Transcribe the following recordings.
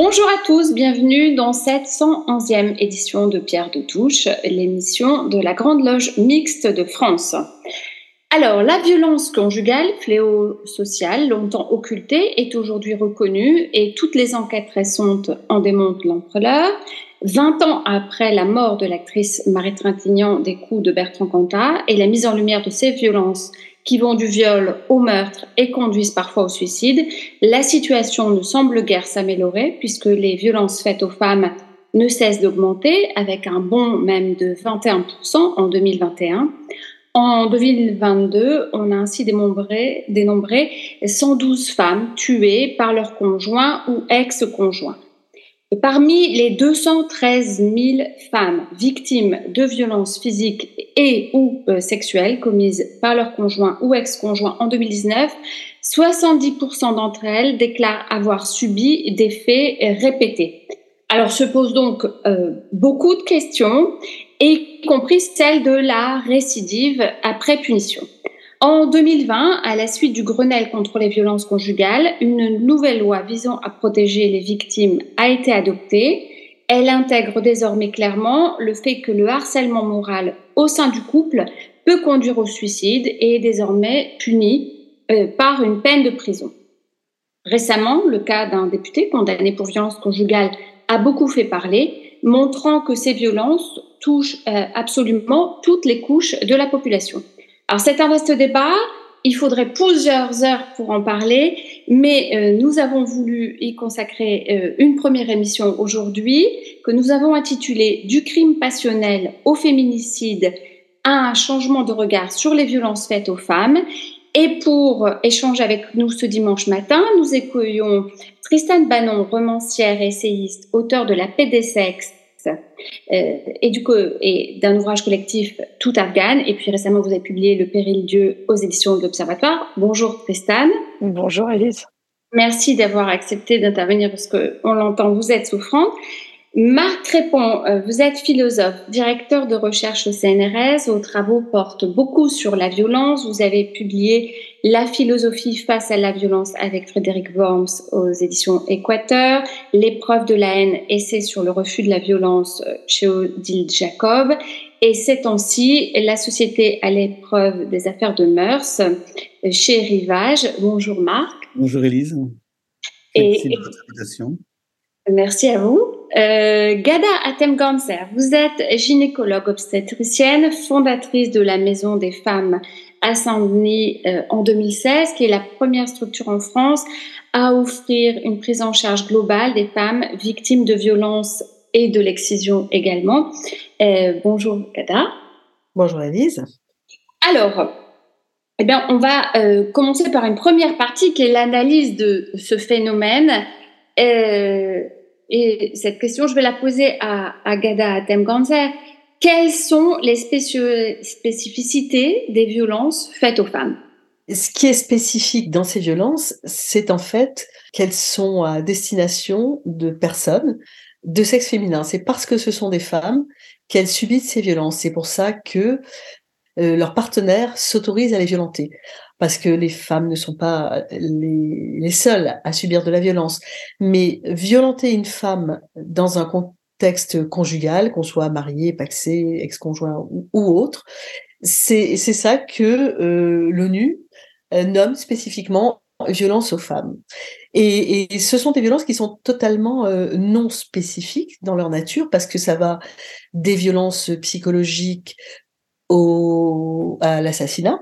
Bonjour à tous, bienvenue dans cette 111e édition de Pierre de Touche, l'émission de la Grande Loge Mixte de France. Alors, la violence conjugale, fléau social longtemps occulté, est aujourd'hui reconnue et toutes les enquêtes récentes en démontrent l'ampleur. 20 ans après la mort de l'actrice Marie Trintignant des coups de Bertrand Cantat et la mise en lumière de ces violences qui vont du viol au meurtre et conduisent parfois au suicide, la situation ne semble guère s'améliorer puisque les violences faites aux femmes ne cessent d'augmenter avec un bond même de 21% en 2021. En 2022, on a ainsi dénombré, dénombré 112 femmes tuées par leur conjoint ou ex-conjoint. Parmi les 213 000 femmes victimes de violences physiques et ou euh, sexuelles commises par leur conjoint ou ex-conjoint en 2019, 70% d'entre elles déclarent avoir subi des faits répétés. Alors se posent donc euh, beaucoup de questions, y compris celle de la récidive après punition. En 2020, à la suite du Grenelle contre les violences conjugales, une nouvelle loi visant à protéger les victimes a été adoptée. Elle intègre désormais clairement le fait que le harcèlement moral au sein du couple peut conduire au suicide et est désormais puni euh, par une peine de prison. Récemment, le cas d'un député condamné pour violence conjugale a beaucoup fait parler, montrant que ces violences touchent euh, absolument toutes les couches de la population. Alors c'est un vaste débat, il faudrait plusieurs heures pour en parler, mais euh, nous avons voulu y consacrer euh, une première émission aujourd'hui que nous avons intitulée Du crime passionnel au féminicide un changement de regard sur les violences faites aux femmes. Et pour échanger avec nous ce dimanche matin, nous accueillons Tristan Bannon, romancière essayiste, auteur de La paix des sexes euh, et du coup, et d'un ouvrage collectif Tout Afghan. Et puis récemment, vous avez publié Le Péril Dieu aux éditions de l'Observatoire. Bonjour Tristan. Bonjour Elise. Merci d'avoir accepté d'intervenir parce qu'on l'entend, vous êtes souffrante. Marc Crépon, euh, vous êtes philosophe, directeur de recherche au CNRS. Vos travaux portent beaucoup sur la violence. Vous avez publié La philosophie face à la violence avec Frédéric Worms aux éditions Équateur, L'épreuve de la haine, essai sur le refus de la violence euh, chez Odile Jacob. Et ces temps-ci, La société à l'épreuve des affaires de mœurs euh, chez Rivage. Bonjour Marc. Bonjour Élise. Merci de votre invitation. Merci à vous. Euh, Gada Atemganser, vous êtes gynécologue obstétricienne, fondatrice de la Maison des femmes à Saint-Denis euh, en 2016, qui est la première structure en France à offrir une prise en charge globale des femmes victimes de violences et de l'excision également. Euh, bonjour Gada. Bonjour Elise. Alors, eh bien, on va euh, commencer par une première partie qui est l'analyse de ce phénomène. Et cette question, je vais la poser à, à Gada Temganzer. Quelles sont les spécificités des violences faites aux femmes? Ce qui est spécifique dans ces violences, c'est en fait qu'elles sont à destination de personnes de sexe féminin. C'est parce que ce sont des femmes qu'elles subissent ces violences. C'est pour ça que euh, leur partenaire s'autorise à les violenter parce que les femmes ne sont pas les, les, seules à subir de la violence. Mais violenter une femme dans un contexte conjugal, qu'on soit marié, paxé, ex-conjoint ou, autre, c'est ça que euh, l'ONU euh, nomme spécifiquement violence aux femmes. Et, et, ce sont des violences qui sont totalement euh, non spécifiques dans leur nature parce que ça va des violences psychologiques au, à l'assassinat.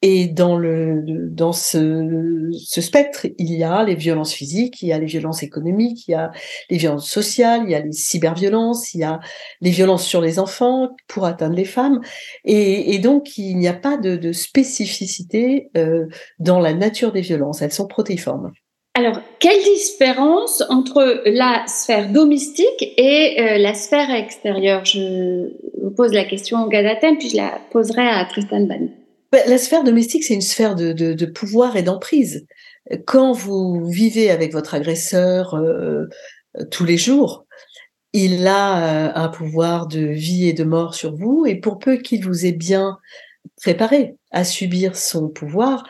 Et dans, le, dans ce, ce, spectre, il y a les violences physiques, il y a les violences économiques, il y a les violences sociales, il y a les cyberviolences, il y a les violences sur les enfants pour atteindre les femmes. Et, donc, il n'y a pas de, spécificité euh, dans la nature des violences. Elles sont protéiformes. Alors, quelle différence entre la sphère domestique et euh, la sphère extérieure? Je vous pose la question à Gadatem, puis je la poserai à Tristan Ban. Ben, la sphère domestique, c'est une sphère de, de, de pouvoir et d'emprise. Quand vous vivez avec votre agresseur euh, tous les jours, il a euh, un pouvoir de vie et de mort sur vous, et pour peu qu'il vous ait bien préparé à subir son pouvoir,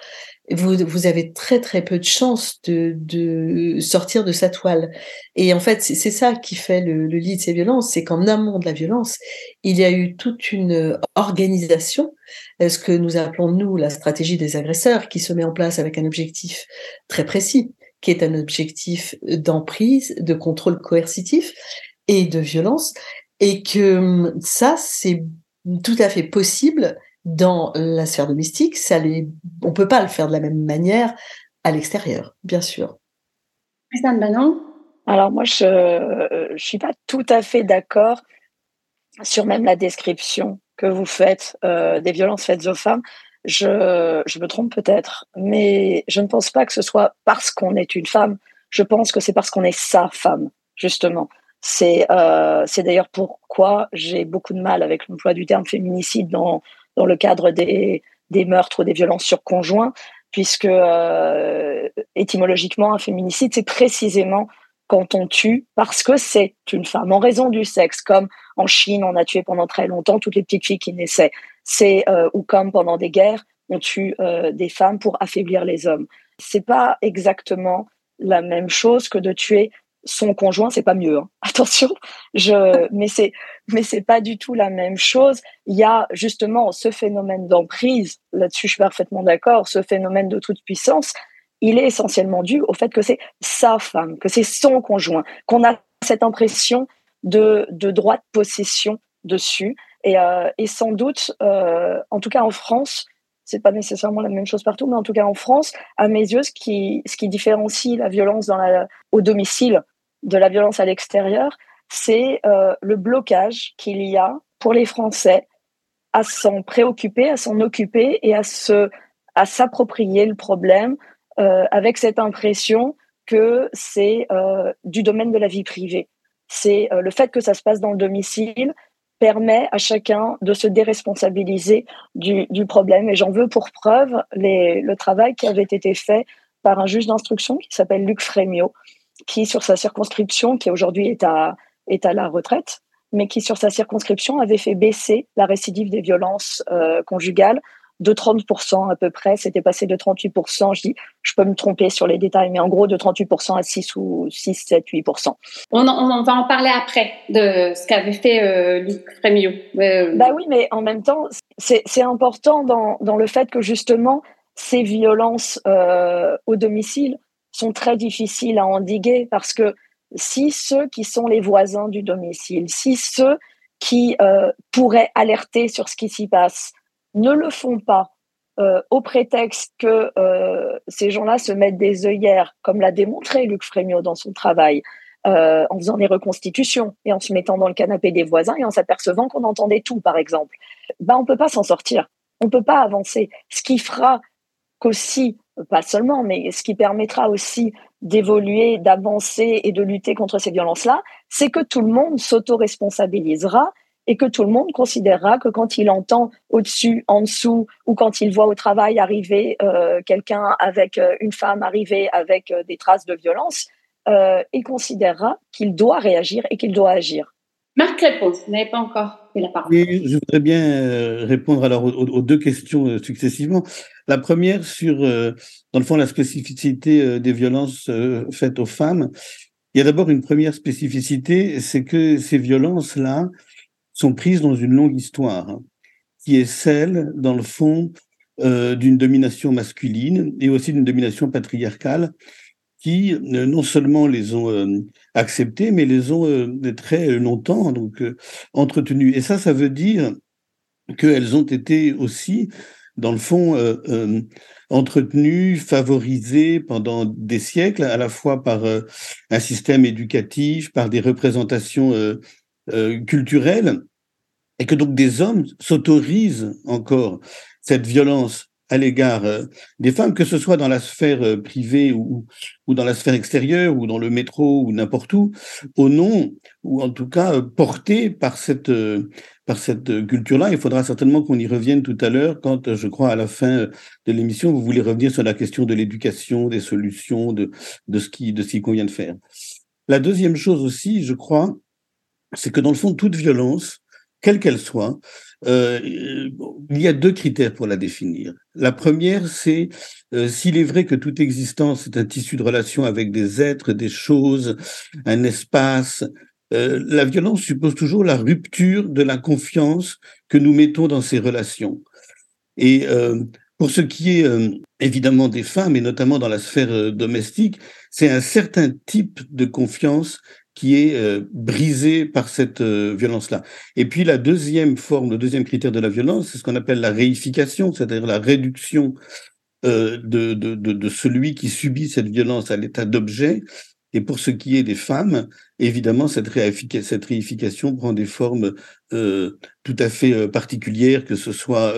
vous, vous avez très très peu de chances de, de sortir de sa toile. Et en fait, c'est ça qui fait le, le lit de ces violences, c'est qu'en amont de la violence, il y a eu toute une organisation, euh, ce que nous appelons nous la stratégie des agresseurs, qui se met en place avec un objectif très précis, qui est un objectif d'emprise, de contrôle coercitif et de violence, et que hum, ça, c'est tout à fait possible dans la sphère domestique, ça les... on peut pas le faire de la même manière à l'extérieur, bien sûr. Christiane Alors moi, je ne suis pas tout à fait d'accord sur même la description que vous faites euh, des violences faites aux femmes. Je, je me trompe peut-être, mais je ne pense pas que ce soit parce qu'on est une femme. Je pense que c'est parce qu'on est sa femme, justement. C'est euh, d'ailleurs pourquoi j'ai beaucoup de mal avec l'emploi du terme féminicide dans, dans le cadre des, meurtres ou des violences sur conjoints, puisque euh, étymologiquement, un féminicide, c'est précisément quand on tue parce que c'est une femme en raison du sexe, comme en Chine, on a tué pendant très longtemps toutes les petites filles qui naissaient. C'est euh, ou comme pendant des guerres, on tue euh, des femmes pour affaiblir les hommes. C'est pas exactement la même chose que de tuer son conjoint, c'est pas mieux. Hein. Attention, je, mais c'est, mais c'est pas du tout la même chose. Il y a justement ce phénomène d'emprise. Là-dessus, je suis parfaitement d'accord. Ce phénomène de toute puissance, il est essentiellement dû au fait que c'est sa femme, que c'est son conjoint, qu'on a cette impression de, de droit de possession dessus. Et, euh, et sans doute, euh, en tout cas en France, c'est pas nécessairement la même chose partout, mais en tout cas en France, à mes yeux, ce qui, ce qui différencie la violence au domicile de la violence à l'extérieur, c'est euh, le blocage qu'il y a pour les Français à s'en préoccuper, à s'en occuper et à se, à s'approprier le problème euh, avec cette impression que c'est euh, du domaine de la vie privée. C'est le fait que ça se passe dans le domicile, permet à chacun de se déresponsabiliser du, du problème. Et j'en veux pour preuve les, le travail qui avait été fait par un juge d'instruction qui s'appelle Luc Frémio, qui sur sa circonscription, qui aujourd'hui est à, est à la retraite, mais qui sur sa circonscription avait fait baisser la récidive des violences euh, conjugales de 30% à peu près. C'était passé de 38%. Je dis, je peux me tromper sur les détails, mais en gros de 38% à 6 ou 6, 7, 8%. On, on, va en parler après de ce qu'avait fait euh, Luc Frémio. Euh... Bah oui, mais en même temps, c'est important dans, dans le fait que justement, ces violences euh, au domicile sont très difficiles à endiguer parce que si ceux qui sont les voisins du domicile, si ceux qui euh, pourraient alerter sur ce qui s'y passe, ne le font pas euh, au prétexte que euh, ces gens-là se mettent des œillères, comme l'a démontré Luc Frémio dans son travail, euh, en faisant des reconstitutions et en se mettant dans le canapé des voisins et en s'apercevant qu'on entendait tout, par exemple, ben, on ne peut pas s'en sortir. On ne peut pas avancer. Ce qui fera qu'aussi, pas seulement, mais ce qui permettra aussi d'évoluer, d'avancer et de lutter contre ces violences-là, c'est que tout le monde s'auto-responsabilisera et que tout le monde considérera que quand il entend au-dessus, en dessous, ou quand il voit au travail arriver euh, quelqu'un avec euh, une femme arriver avec euh, des traces de violence, euh, il considérera qu'il doit réagir et qu'il doit agir. Marc réponse, vous n'avez pas encore fait la parole. Oui, je voudrais bien répondre alors aux, aux deux questions successivement. La première sur, dans le fond, la spécificité des violences faites aux femmes. Il y a d'abord une première spécificité, c'est que ces violences-là, sont prises dans une longue histoire, hein, qui est celle, dans le fond, euh, d'une domination masculine et aussi d'une domination patriarcale qui euh, non seulement les ont euh, acceptées, mais les ont euh, très longtemps donc entretenues. Et ça, ça veut dire qu'elles ont été aussi, dans le fond, entretenues, favorisées pendant des siècles, à la fois par un système éducatif, par des représentations culturelles, et que donc des hommes s'autorisent encore cette violence à l'égard euh, des femmes, que ce soit dans la sphère euh, privée ou, ou dans la sphère extérieure ou dans le métro ou n'importe où, au nom ou en tout cas porté par cette par cette culture-là. Il faudra certainement qu'on y revienne tout à l'heure quand, je crois, à la fin de l'émission, vous voulez revenir sur la question de l'éducation, des solutions, de, de ce qui de ce qu'il convient de faire. La deuxième chose aussi, je crois, c'est que dans le fond, toute violence, quelle qu'elle soit, euh, il y a deux critères pour la définir. La première, c'est euh, s'il est vrai que toute existence est un tissu de relations avec des êtres, des choses, un espace, euh, la violence suppose toujours la rupture de la confiance que nous mettons dans ces relations. Et pour ce qui est évidemment des femmes, et notamment dans la sphère domestique, c'est un certain type de confiance qui est euh, brisé par cette euh, violence-là. Et puis la deuxième forme, le deuxième critère de la violence, c'est ce qu'on appelle la réification, c'est-à-dire la réduction euh, de, de, de, celui qui subit cette violence à l'état d'objet. Et pour ce qui est des femmes, évidemment, cette, cette réification prend des formes euh, tout à fait particulières, que ce soit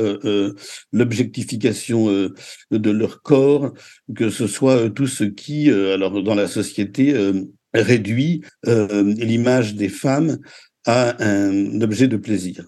l'objectification de leur corps, que ce soit tout ce qui, alors dans la société, réduit euh, l'image des femmes à un objet de plaisir.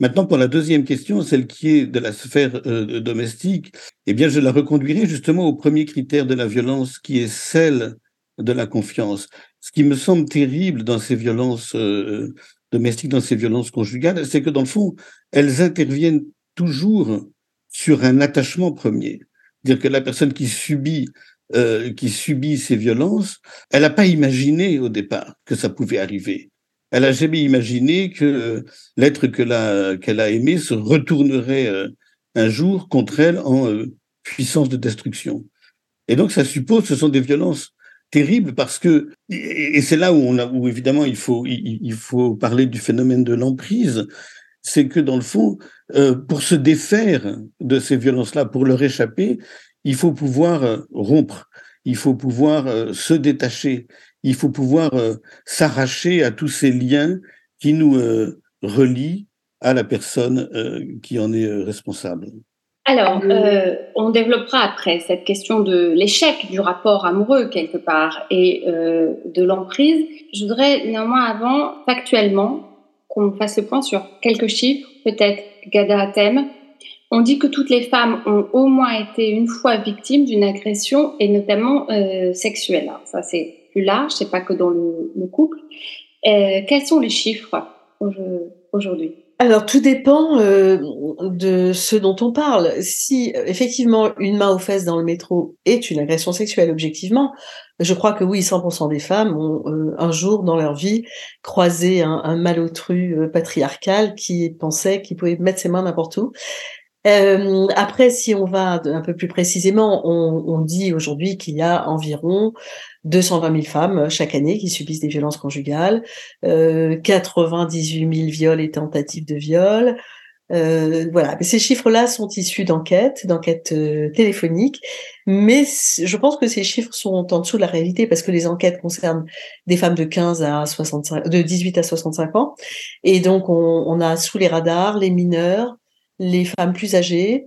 Maintenant, pour la deuxième question, celle qui est de la sphère euh, domestique, eh bien, je la reconduirai justement au premier critère de la violence, qui est celle de la confiance. Ce qui me semble terrible dans ces violences euh, domestiques, dans ces violences conjugales, c'est que dans le fond, elles interviennent toujours sur un attachement premier. Dire que la personne qui subit euh, qui subit ces violences, elle n'a pas imaginé au départ que ça pouvait arriver. Elle n'a jamais imaginé que euh, l'être qu'elle a, qu'elle a aimé se retournerait euh, un jour contre elle en puissance de destruction. Et donc, ça suppose, ce sont des violences terribles parce que, et c'est là où, on a, où évidemment il faut, il, faut parler du phénomène de l'emprise, c'est que dans le fond, pour se défaire de ces violences-là, pour leur échapper, il faut pouvoir euh, rompre, il faut pouvoir euh, se détacher, il faut pouvoir euh, s'arracher à tous ces liens qui nous relient à la personne qui en est responsable. Alors, on développera après cette question de l'échec du rapport amoureux quelque part et de l'emprise. Je voudrais néanmoins avant, factuellement, qu'on fasse le point sur quelques chiffres, peut-être Gada Thème, on dit que toutes les femmes ont au moins été une fois victimes d'une agression et notamment euh, sexuelle. Ça, c'est plus large, c'est pas que dans le, couple. Euh, quels sont les chiffres aujourd'hui? Alors tout dépend euh, de ce dont on parle. Si effectivement une main aux fesses dans le métro est une agression sexuelle objectivement, je crois que oui, 100% des femmes ont un jour dans leur vie croisé un, un malotru patriarcal qui pensait qu'il pouvait mettre ses mains n'importe où. Euh, après, si on va un peu plus précisément, on, on dit aujourd'hui qu'il y a environ 220 000 femmes chaque année qui subissent des violences conjugales, euh, 98 000 viols et tentatives de viol. Euh, voilà, ces chiffres-là sont issus d'enquêtes, d'enquêtes euh, téléphoniques, mais je pense que ces chiffres sont en dessous de la réalité parce que les enquêtes concernent des femmes de 15 à 65, de 18 à 65 ans, et donc on, on a sous les radars les mineurs, les femmes plus âgées.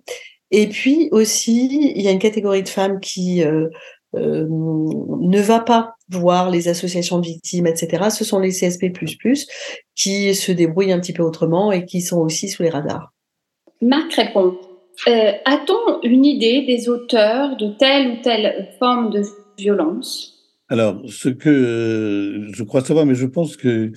Et puis aussi, il y a une catégorie de femmes qui euh, euh, ne va pas voir les associations de victimes, etc. Ce sont les CSP++, qui se débrouillent un petit peu autrement et qui sont aussi sous les radars. Marc répond. Euh, a-t-on une idée des auteurs de telle ou telle forme de violence? Alors, ce que je crois savoir, mais je pense que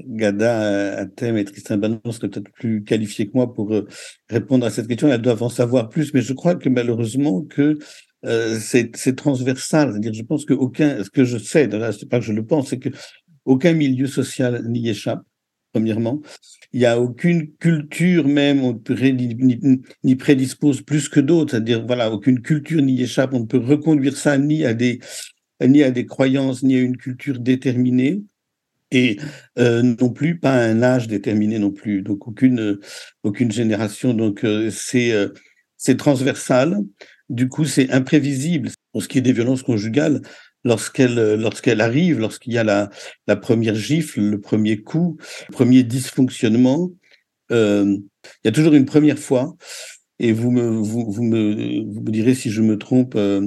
Gada Atem et Tristan Bannon seraient peut-être plus qualifiés que moi pour euh, répondre à cette question. Elles doivent en savoir plus, mais je crois que malheureusement que euh, c'est transversal. C'est-à-dire, je pense qu'aucun, ce que je sais, c'est pas que je le pense, c'est que aucun milieu social n'y échappe. Premièrement, il n'y a aucune culture même, on n'y prédispose plus que d'autres. C'est-à-dire, voilà, aucune culture n'y échappe. On ne peut reconduire ça ni à des ni à des croyances, ni à une culture déterminée et euh, non plus pas un âge déterminé non plus. Donc aucune aucune génération. Donc euh, c'est euh, transversal. Du coup, c'est imprévisible. Pour ce qui est des violences conjugales, lorsqu'elles lorsqu'elles arrivent, lorsqu'il y a la la première gifle, le premier coup, le premier dysfonctionnement, il y a toujours une première fois et vous me, vous, vous me, vous me direz si je me trompe, euh,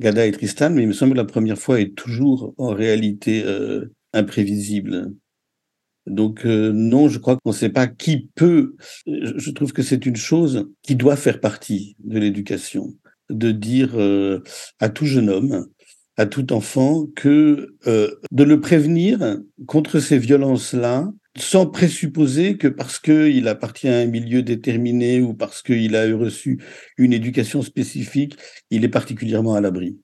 Gada et Tristan, mais il me semble que la première fois est toujours en réalité euh, imprévisible. Donc euh, non, je crois qu'on ne sait pas qui peut. Je trouve que c'est une chose qui doit faire partie de l'éducation, de dire euh, à tout jeune homme, à tout enfant, que euh, de le prévenir contre ces violences-là, sans présupposer que parce qu'il appartient à un milieu déterminé ou parce qu'il a reçu une éducation spécifique, il est particulièrement à l'abri.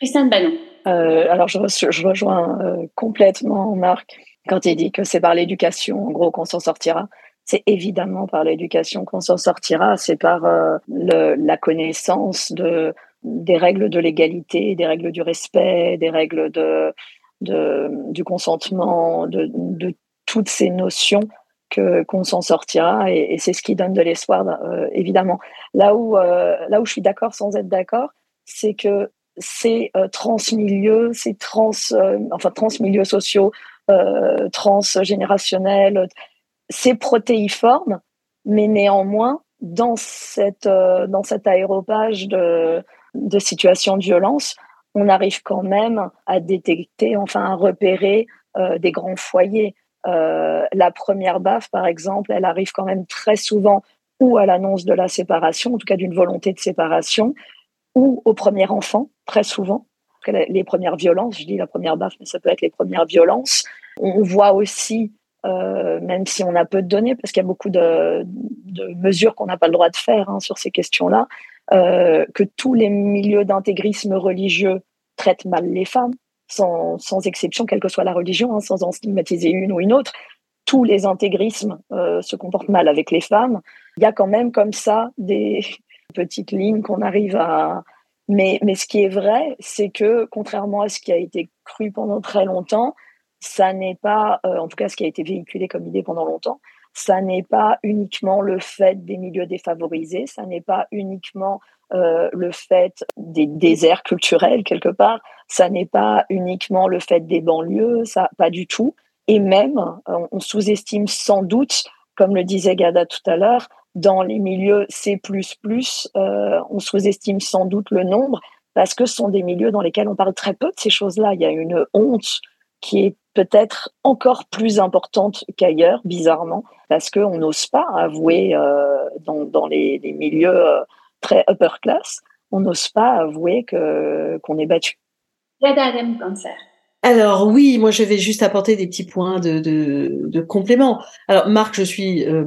Christiane Bannon. Euh, alors, je, je rejoins euh, complètement Marc quand il dit que c'est par l'éducation, en gros, qu'on s'en sortira. C'est évidemment par l'éducation qu'on s'en sortira. C'est par euh, le, la connaissance de, des règles de l'égalité, des règles du respect, des règles de, de du consentement, de, de toutes ces notions que qu'on s'en sortira et, et c'est ce qui donne de l'espoir euh, évidemment là où euh, là où je suis d'accord sans être d'accord c'est que ces euh, transmilieux ces trans euh, enfin transmilieux sociaux euh, transgénérationnels. C'est protéiforme mais néanmoins dans cette euh, dans cet aéropage de de situations de violence on arrive quand même à détecter enfin à repérer euh, des grands foyers. Euh, la première baffe, par exemple, elle arrive quand même très souvent ou à l'annonce de la séparation, en tout cas d'une volonté de séparation, ou au premier enfant, très souvent. Les premières violences, je dis la première baffe, mais ça peut être les premières violences. On voit aussi, euh, même si on a peu de données, parce qu'il y a beaucoup de, mesures qu'on n'a pas le droit de faire hein, sur ces questions-là, euh, que tous les milieux d'intégrisme religieux traitent mal les femmes sans, sans, exception, quelle que soit la religion, hein, sans en stigmatiser une ou une autre, tous les intégrismes euh, se comportent mal avec les femmes. Il y a quand même comme ça des petites lignes qu'on arrive à... Mais, mais ce qui est vrai, c'est que contrairement à ce qui a été cru pendant très longtemps, ça n'est pas, euh, en tout cas ce qui a été véhiculé comme idée pendant longtemps, ça n'est pas uniquement le fait des milieux défavorisés, ça n'est pas uniquement euh, le fait des déserts culturels quelque part, ça n'est pas uniquement le fait des banlieues, ça pas du tout. Et même, on, on sous-estime sans doute, comme le disait Gada tout à l'heure, dans les milieux C++, euh, on sous-estime sans doute le nombre parce que ce sont des milieux dans lesquels on parle très peu de ces choses-là. Il y a une honte qui est peut-être encore plus importante qu'ailleurs, bizarrement, parce qu'on n'ose pas avouer euh, dans, dans les, milieux euh, très upper class, on n'ose pas avouer que qu'on est battu. Alors oui, moi je vais juste apporter des petits points de, complément. Alors Marc, je suis euh,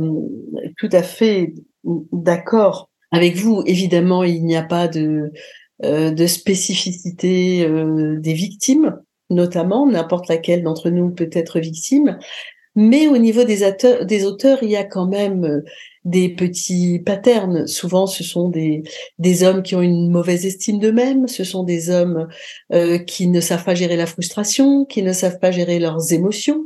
tout à fait d'accord avec vous. Évidemment, il n'y a pas de, euh, spécificité euh, des victimes, notamment n'importe laquelle d'entre nous peut être victime. Mais au niveau des, auteurs, des auteurs, il y a quand même des petits patterns. Souvent, ce sont des, des hommes qui ont une mauvaise estime d'eux-mêmes, ce sont des hommes euh, qui ne savent pas gérer la frustration, qui ne savent pas gérer leurs émotions,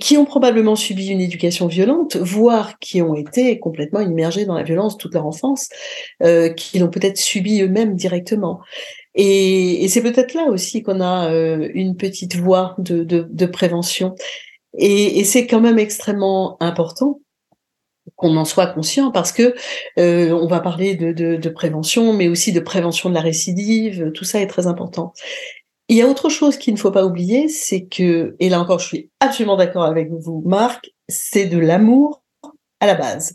qui ont probablement subi une éducation violente, voire qui ont été complètement immergés dans la violence toute leur enfance, euh, qui l'ont peut-être subi eux-mêmes directement. Et, et c'est peut-être là aussi qu'on a euh, une petite voie de, de, de prévention. Et, et c'est quand même extrêmement important qu'on en soit conscient parce que euh, on va parler de, de, de, prévention, mais aussi de prévention de la récidive. Tout ça est très important. Il y a autre chose qu'il ne faut pas oublier, c'est que, et là encore, je suis absolument d'accord avec vous, Marc, c'est de l'amour à la base.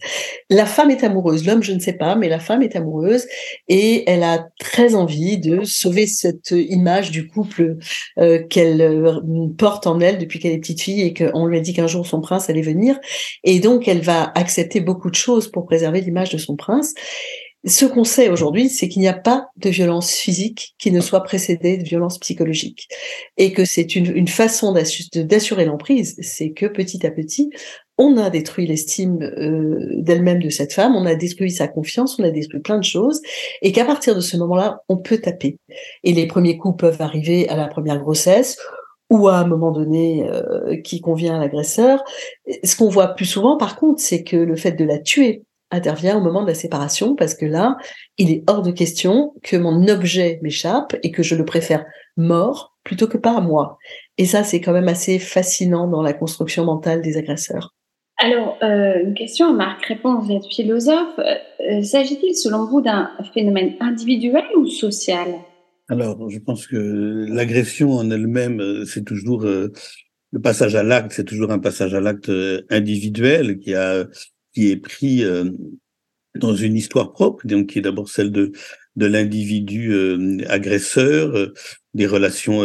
La femme est amoureuse, l'homme je ne sais pas, mais la femme est amoureuse et elle a très envie de sauver cette image du couple euh, qu'elle euh, porte en elle depuis qu'elle est petite fille et qu'on lui a dit qu'un jour son prince allait venir. Et donc elle va accepter beaucoup de choses pour préserver l'image de son prince. Ce qu'on sait aujourd'hui, c'est qu'il n'y a pas de violence physique qui ne soit précédée de violence psychologique. Et que c'est une, une façon d'assurer l'emprise, c'est que petit à petit, on a détruit l'estime euh, d'elle-même de cette femme, on a détruit sa confiance, on a détruit plein de choses, et qu'à partir de ce moment-là, on peut taper. Et les premiers coups peuvent arriver à la première grossesse, ou à un moment donné euh, qui convient à l'agresseur. Ce qu'on voit plus souvent, par contre, c'est que le fait de la tuer intervient au moment de la séparation, parce que là, il est hors de question que mon objet m'échappe et que je le préfère mort plutôt que pas à moi. Et ça, c'est quand même assez fascinant dans la construction mentale des agresseurs. Alors, euh, une question à Marc Répond, vous êtes philosophe. Euh, S'agit-il selon vous d'un phénomène individuel ou social? Alors, je pense que l'agression en elle-même, euh, c'est toujours euh, le passage à l'acte, c'est toujours un passage à l'acte euh, individuel qui a est pris euh, dans une histoire propre, donc qui est d'abord celle de de l'individu euh, agresseur, euh, des relations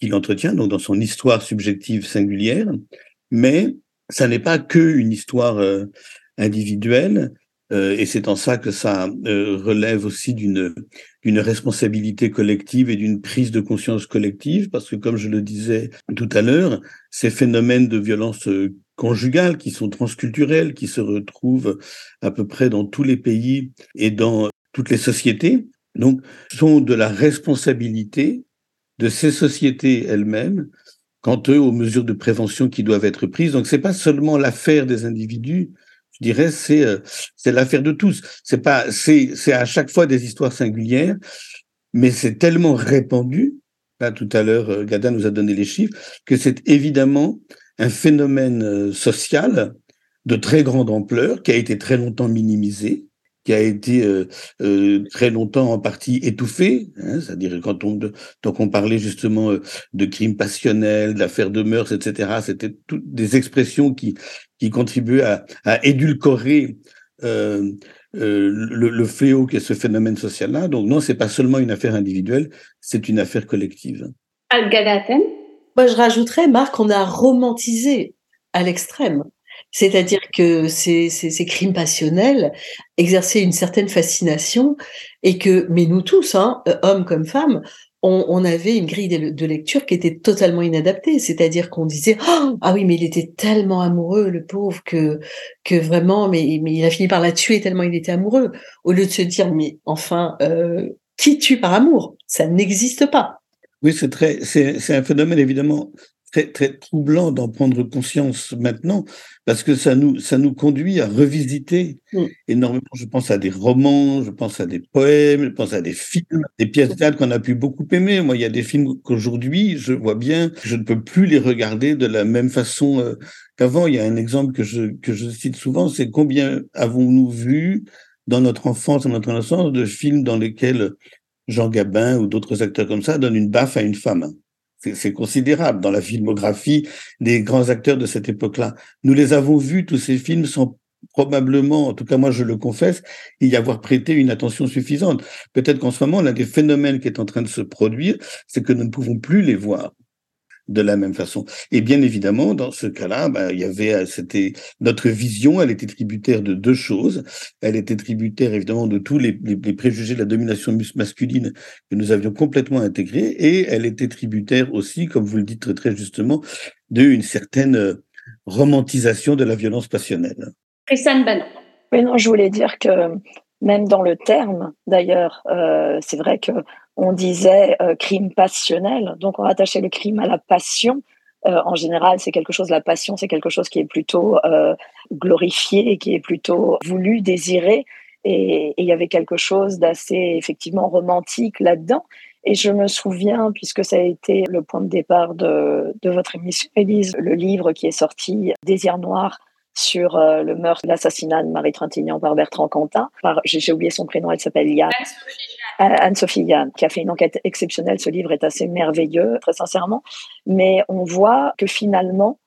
qu'il entretient, donc dans son histoire subjective singulière, mais ça n'est pas que une histoire individuelle, et c'est en ça que ça relève aussi d'une d'une responsabilité collective et d'une prise de conscience collective, parce que comme je le disais tout à l'heure, ces phénomènes de violence euh, conjugale qui sont transculturels, qui se retrouvent à peu près dans tous les pays et dans toutes les sociétés, donc sont de la responsabilité de ces sociétés elles-mêmes quant aux mesures de prévention qui doivent être prises. Donc c'est pas seulement l'affaire des individus, je dirais c'est euh, c'est l'affaire de tous. C'est pas c'est c'est à chaque fois des histoires singulières, mais c'est tellement répandu. Là tout à l'heure, euh, Gada nous a donné les chiffres que c'est évidemment un phénomène euh, social de très grande ampleur qui a été très longtemps minimisé, qui a été euh, euh, très longtemps en partie étouffé, hein, c'est-à-dire quand on on parlait justement euh, de crimes passionnels, d'affaires de mœurs, etc. C'était toutes des expressions qui qui contribuaient à, à édulcorer euh, euh, le, le, fléau qu'est ce phénomène social-là. Donc non, c'est pas seulement une affaire individuelle, c'est une affaire collective. Al-Gadaten Moi, je rajouterais, Marc, on a romantisé à l'extrême. C'est-à-dire que ces, crimes passionnels exerçaient une certaine fascination et que, mais nous tous, hein, hommes comme femmes, on, avait une grille de, de, lecture qui était totalement inadaptée. C'est-à-dire qu'on disait oh, ah oui, mais il était tellement amoureux, le pauvre, que que vraiment, mais, mais il a fini par la tuer tellement il était amoureux. Au lieu de se dire mais enfin, euh, qui tue par amour? Ça n'existe pas. Oui, c'est très, c'est un phénomène évidemment très, très troublant d'en prendre conscience maintenant, parce que ça nous, ça nous conduit à revisiter mm. énormément. Je pense à des romans, je pense à des poèmes, je pense à des films, des pièces de théâtre qu'on a pu beaucoup aimer. Moi, il y a des films qu'aujourd'hui, je vois bien, je ne peux plus les regarder de la même façon euh, qu'avant. Il y a un exemple que je, que je cite souvent, c'est combien avons-nous vu dans notre enfance, dans notre adolescence, de films dans lesquels Jean Gabin ou d'autres acteurs comme ça donnent une baffe à une femme c'est considérable dans la filmographie des grands acteurs de cette époque-là. Nous les avons vus, tous ces films, sans probablement, en tout cas moi je le confesse, y avoir prêté une attention suffisante. Peut-être qu'en ce moment, l'un des phénomènes qui est en train de se produire, c'est que nous ne pouvons plus les voir de la même façon. Et bien évidemment, dans ce cas-là, ben, il y avait, euh, c'était notre vision, elle était tributaire de deux choses. Elle était tributaire évidemment de tous les, les, les préjugés de la domination masculine que nous avions complètement intégrés, et elle était tributaire aussi, comme vous le dites très, très justement, d'une certaine euh, romantisation de la violence passionnelle. Christiane Banon. Oui, non, je voulais dire que même dans le terme, d'ailleurs, euh, c'est vrai que on disait euh, crime passionnel, donc on rattachait le crime à la passion. Euh, en général, c'est quelque chose, la passion, c'est quelque chose qui est plutôt euh, glorifié, qui est plutôt voulu, désiré, et il y avait quelque chose d'assez effectivement romantique là-dedans. Et je me souviens, puisque ça a été le point de départ de, de votre émission, Élise, le livre qui est sorti, Désir noir, sur euh, le meurtre, l'assassinat de Marie Trintignant par Bertrand Cantat. Par, j'ai, oublié son prénom, elle s'appelle Yann. Anne-Sophie Yann, qui a fait une enquête exceptionnelle. Ce livre est assez merveilleux, très sincèrement. Mais on voit que finalement,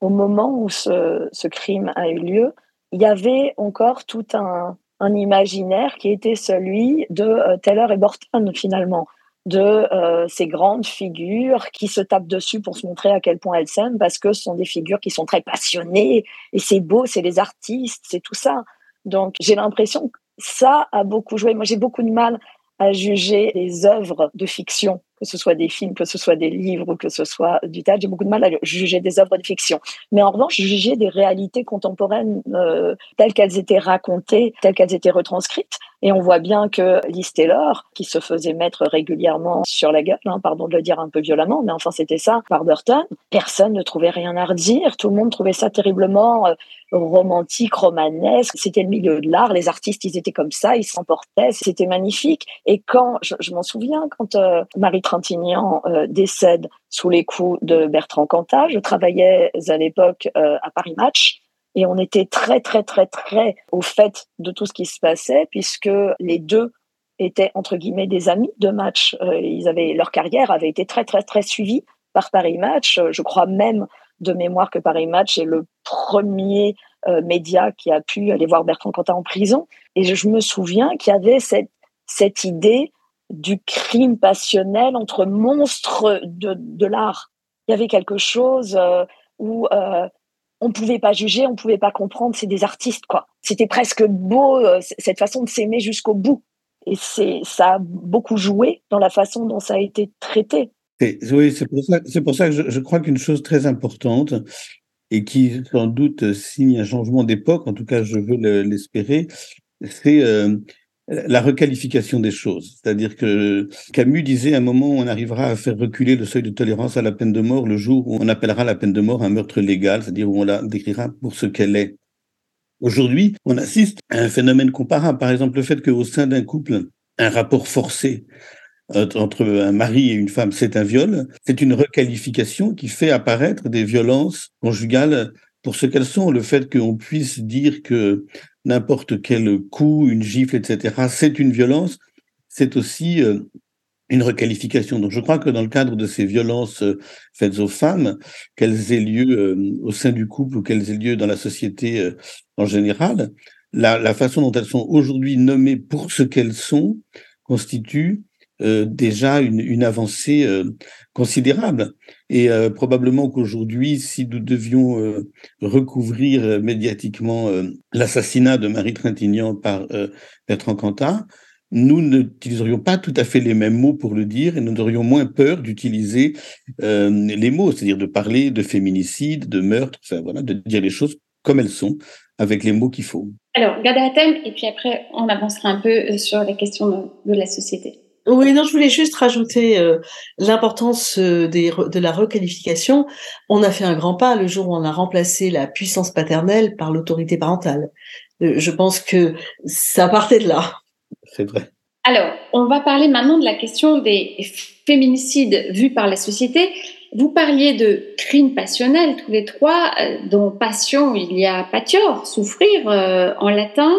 au moment où ce, ce crime a eu lieu, il y avait encore tout un, un imaginaire qui était celui de euh, Taylor et Borton, finalement de euh, ces grandes figures qui se tapent dessus pour se montrer à quel point elles s'aiment parce que ce sont des figures qui sont très passionnées et c'est beau, c'est les artistes, c'est tout ça. Donc j'ai l'impression que ça a beaucoup joué. Moi j'ai beaucoup de mal à juger les œuvres de fiction, que ce soit des films, que ce soit des livres que ce soit du théâtre. J'ai beaucoup de mal à juger des œuvres de fiction. Mais en revanche, juger des réalités contemporaines euh, telles qu'elles étaient racontées, telles qu'elles étaient retranscrites. Et on voit bien que Liz Taylor, qui se faisait mettre régulièrement sur la gueule, hein, pardon de le dire un peu violemment, mais enfin c'était ça, par Burton, personne ne trouvait rien à redire. Tout le monde trouvait ça terriblement euh, romantique, romanesque. C'était le milieu de l'art. Les artistes, ils étaient comme ça, ils s'emportaient. C'était magnifique. Et quand, je, m'en souviens, quand euh, Marie Trintignant euh, décède sous les coups de Bertrand Cantat, je travaillais à l'époque à Paris Match et on était très très très très au fait de tout ce qui se passait puisque les deux étaient entre guillemets des amis de match. Euh, ils avaient leur carrière avait été très très très suivie par Paris Match. Je crois même de mémoire que Paris Match est le premier euh, média qui a pu aller voir Bertrand Cantat en prison. Et je, me souviens qu'il y avait cette, cette idée du crime passionnel entre monstres de, de l'art. Il y avait quelque chose euh, où euh, on pouvait pas juger, on pouvait pas comprendre. C'est des artistes, quoi. C'était presque beau euh, cette façon de s'aimer jusqu'au bout. Et c'est ça a beaucoup joué dans la façon dont ça a été traité. oui, c'est pour ça, que je, je crois qu'une chose très importante et qui sans doute signe un changement d'époque, en tout cas je veux l'espérer, c'est euh, la requalification des choses. C'est-à-dire que Camus disait à un moment on arrivera à faire reculer le seuil de tolérance à la peine de mort le jour où on appellera la peine de mort un meurtre légal, c'est-à-dire où on la décrira pour ce qu'elle est. Aujourd'hui, on assiste à un phénomène comparable. Par exemple, le fait qu'au sein d'un couple, un rapport forcé euh, entre un mari et une femme, c'est un viol, c'est une requalification qui fait apparaître des violences conjugales pour ce qu'elles sont. Le fait qu'on puisse dire que n'importe quel coup, une gifle, etc., c'est une violence, c'est aussi euh, une requalification. Donc je crois que dans le cadre de ces violences euh, faites aux femmes, qu'elles aient lieu euh, au sein du couple ou qu'elles aient lieu dans la société en général, la, façon dont elles sont aujourd'hui nommées pour ce qu'elles sont constitue déjà une, avancée considérable. Et euh, probablement qu'aujourd'hui, si nous devions recouvrir médiatiquement l'assassinat de Marie Trintignant par Bertrand Cantat, nous n'utiliserions pas tout à fait les mêmes mots pour le dire et nous aurions moins peur d'utiliser les mots, c'est-à-dire de parler de féminicide, de meurtre, de dire les choses comme elles sont, avec les mots qu'il faut. Alors, garde thème, et puis après, on avancera un peu sur la question de la société. Oui, non, je voulais juste rajouter euh, l'importance euh, de la requalification. On a fait un grand pas le jour où on a remplacé la puissance paternelle par l'autorité parentale. Euh, je pense que ça partait de là. C'est vrai. Alors, on va parler maintenant de la question des féminicides vus par la société. Vous parliez de crimes passionnels tous les trois, dont passion, il y a patior, souffrir en latin.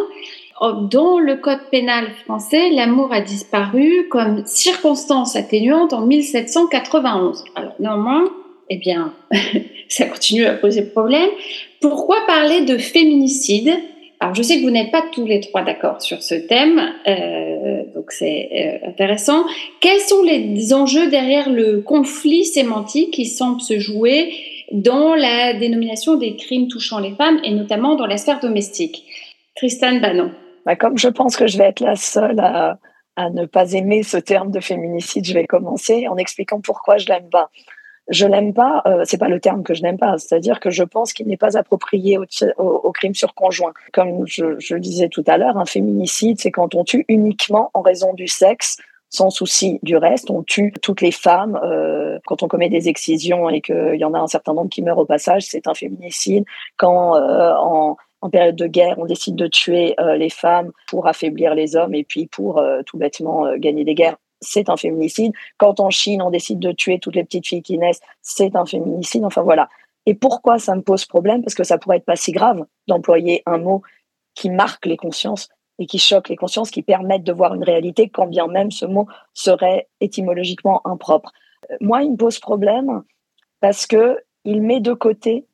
Oh, dans le code pénal français, l'amour a disparu comme circonstance atténuante en 1791. Alors néanmoins, eh bien, ça continue à poser problème. Pourquoi parler de féminicide? Alors je sais que vous n'êtes pas tous les trois d'accord sur ce thème, euh, donc c'est euh, intéressant. Quels sont les enjeux derrière le conflit sémantique qui semble se jouer dans la dénomination des crimes touchant les femmes et notamment dans la sphère domestique? Tristan Bannon. Bah, comme je pense que je vais être la seule à, ne pas aimer ce terme de féminicide, je vais commencer en expliquant pourquoi je l'aime pas. Je l'aime pas, euh, c'est pas le terme que je n'aime pas, c'est-à-dire que je pense qu'il n'est pas approprié au, crime sur conjoint. Comme je, le disais tout à l'heure, un féminicide, c'est quand on tue uniquement en raison du sexe, sans souci du reste. On tue toutes les femmes. Euh, quand on commet des excisions et qu'il y en a un certain nombre qui meurent au passage, c'est un féminicide. Quand euh, en en période de guerre, on décide de tuer euh, les femmes pour affaiblir les hommes et puis pour euh, tout bêtement euh, gagner des guerres, c'est un féminicide. Quand en Chine, on décide de tuer toutes les petites filles qui naissent, c'est un féminicide. Enfin voilà. Et pourquoi ça me pose problème? Parce que ça pourrait être pas si grave d'employer un mot qui marque les consciences et qui choque les consciences, qui permettent de voir une réalité, quand bien même ce mot serait étymologiquement impropre. Moi, il me pose problème parce que il met de côté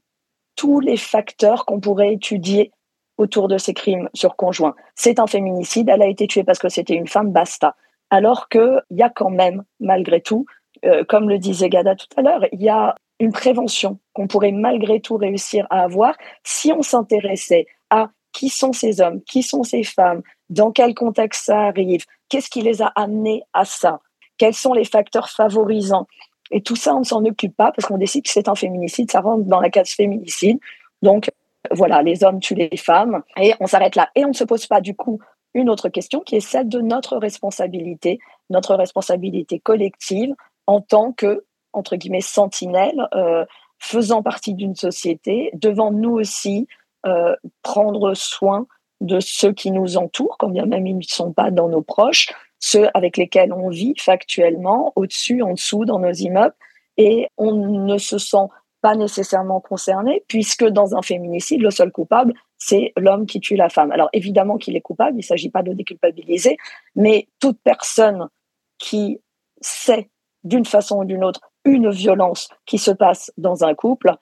tous les facteurs qu'on pourrait étudier autour de ces crimes sur conjoint. C'est un féminicide, elle a été tuée parce que c'était une femme, basta. Alors qu'il y a quand même, malgré tout, euh, comme le disait Gada tout à l'heure, il y a une prévention qu'on pourrait malgré tout réussir à avoir si on s'intéressait à qui sont ces hommes, qui sont ces femmes, dans quel contexte ça arrive, qu'est-ce qui les a amenés à ça, quels sont les facteurs favorisants. Et tout ça, on ne s'en occupe pas parce qu'on décide que c'est un féminicide, ça rentre dans la case féminicide. Donc, voilà, les hommes tuent les femmes et on s'arrête là. Et on ne se pose pas du coup une autre question qui est celle de notre responsabilité, notre responsabilité collective en tant que, entre guillemets, sentinelle, euh, faisant partie d'une société, devant nous aussi euh, prendre soin de ceux qui nous entourent, quand bien même ils ne sont pas dans nos proches, ceux avec lesquels on vit factuellement, au-dessus, en dessous, dans nos immeubles, et on ne se sent pas nécessairement concerné, puisque dans un féminicide, le seul coupable, c'est l'homme qui tue la femme. Alors évidemment qu'il est coupable, il ne s'agit pas de déculpabiliser, mais toute personne qui sait d'une façon ou d'une autre une violence qui se passe dans un couple,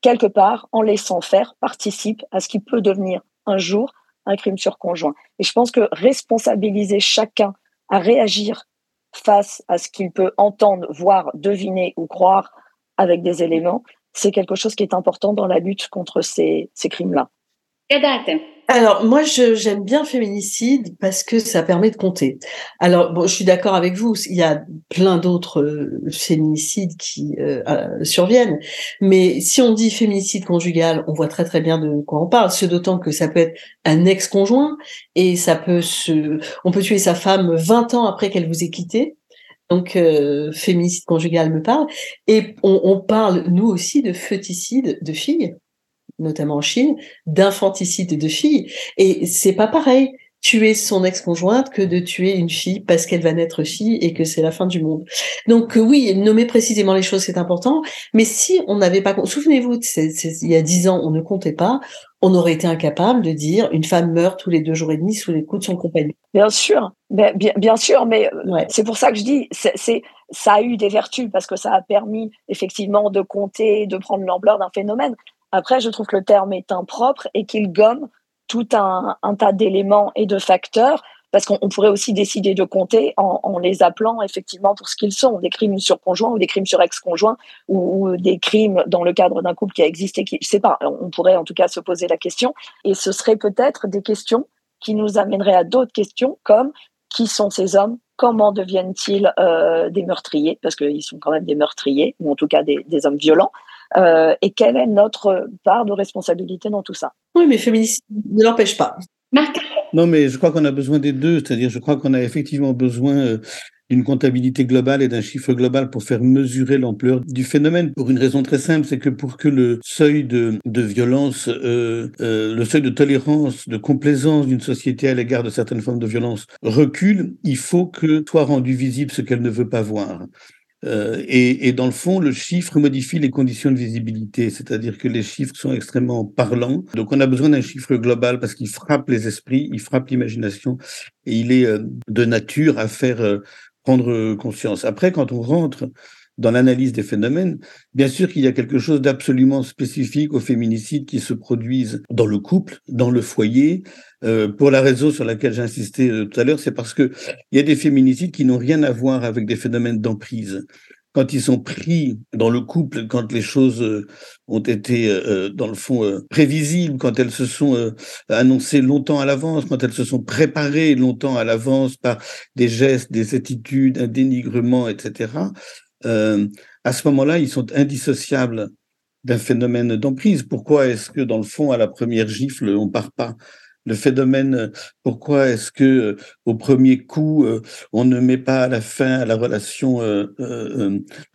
quelque part, en laissant faire, participe à ce qui peut devenir un jour un crime sur conjoint. Et je pense que responsabiliser chacun à réagir face à ce qu'il peut entendre, voir, deviner ou croire avec des éléments, c'est quelque chose qui est important dans la lutte contre ces, ces crimes-là. Alors, moi, j'aime bien féminicide parce que ça permet de compter. Alors, bon, je suis d'accord avec vous, il y a plein d'autres euh, féminicides qui euh, euh, surviennent, mais si on dit féminicide conjugal, on voit très très bien de quoi on parle, ce d'autant que ça peut être un ex-conjoint et ça peut se... On peut tuer sa femme 20 ans après qu'elle vous ait quitté, donc, féminicide conjugal me parle. Et on, on, parle, nous aussi, de feuticide de filles notamment en Chine, d'infanticide de filles. Et c'est pas pareil tuer son ex-conjointe que de tuer une fille parce qu'elle va naître fille et que c'est la fin du monde. Donc euh, oui, nommer précisément les choses, c'est important. Mais si on n'avait pas... Souvenez-vous, il y a dix ans, on ne comptait pas. On aurait été incapable de dire une femme meurt tous les deux jours et demi sous les coups de son compagnon. Bien sûr, bien, bien sûr, mais c'est pour ça que je dis, c'est ça a eu des vertus parce que ça a permis effectivement de compter, de prendre l'ampleur d'un phénomène. Après, je trouve que le terme est impropre et qu'il gomme tout un, tas d'éléments et de facteurs, parce qu'on pourrait aussi décider de compter en, les appelant effectivement pour ce qu'ils sont, des crimes sur conjoint ou des crimes sur ex-conjoint ou, des crimes dans le cadre d'un couple qui a existé, qui, je sais pas, on pourrait en tout cas se poser la question, et ce serait peut-être des questions qui nous amèneraient à d'autres questions comme qui sont ces hommes, comment deviennent-ils euh, des meurtriers, parce qu'ils sont quand même des meurtriers, ou en tout cas des hommes violents, euh, et quelle est notre part de responsabilité dans tout ça? Oui, mais féminicide ne l'empêche pas. Non, mais je crois qu'on a besoin des deux, c'est-à-dire je crois qu'on a effectivement besoin euh, d'une comptabilité globale et d'un chiffre global pour faire mesurer l'ampleur du phénomène. Pour une raison très simple, c'est que pour que le seuil de, de violence, euh, euh, le seuil de tolérance, de complaisance d'une société à l'égard de certaines formes de violence recule, il faut que soit rendu visible ce qu'elle ne veut pas voir. Euh, et, et, dans le fond, le chiffre modifie les conditions de visibilité, c'est-à-dire que les chiffres sont extrêmement parlants. Donc on a besoin d'un chiffre global parce qu'il frappe les esprits, il frappe l'imagination et il est euh, de nature à faire euh, prendre conscience. Après, quand on rentre dans l'analyse des phénomènes, bien sûr qu'il y a quelque chose d'absolument spécifique aux féminicides qui se produisent dans le couple, dans le foyer. Euh, pour la raison sur laquelle j'ai insisté euh, tout à l'heure, c'est parce que il y a des féminicides qui n'ont rien à voir avec des phénomènes d'emprise. Quand ils sont pris dans le couple, quand les choses euh, ont été, dans le fond, prévisibles, quand elles se sont annoncées longtemps à l'avance, quand elles se sont préparées longtemps à l'avance par des gestes, des attitudes, un dénigrement, etc., euh, à ce moment-là, ils sont indissociables d'un phénomène d'emprise. Pourquoi est-ce que, dans le fond, à la première gifle, on part pas? Le phénomène, pourquoi est-ce que euh, au premier coup, euh, on ne met pas à la fin à la relation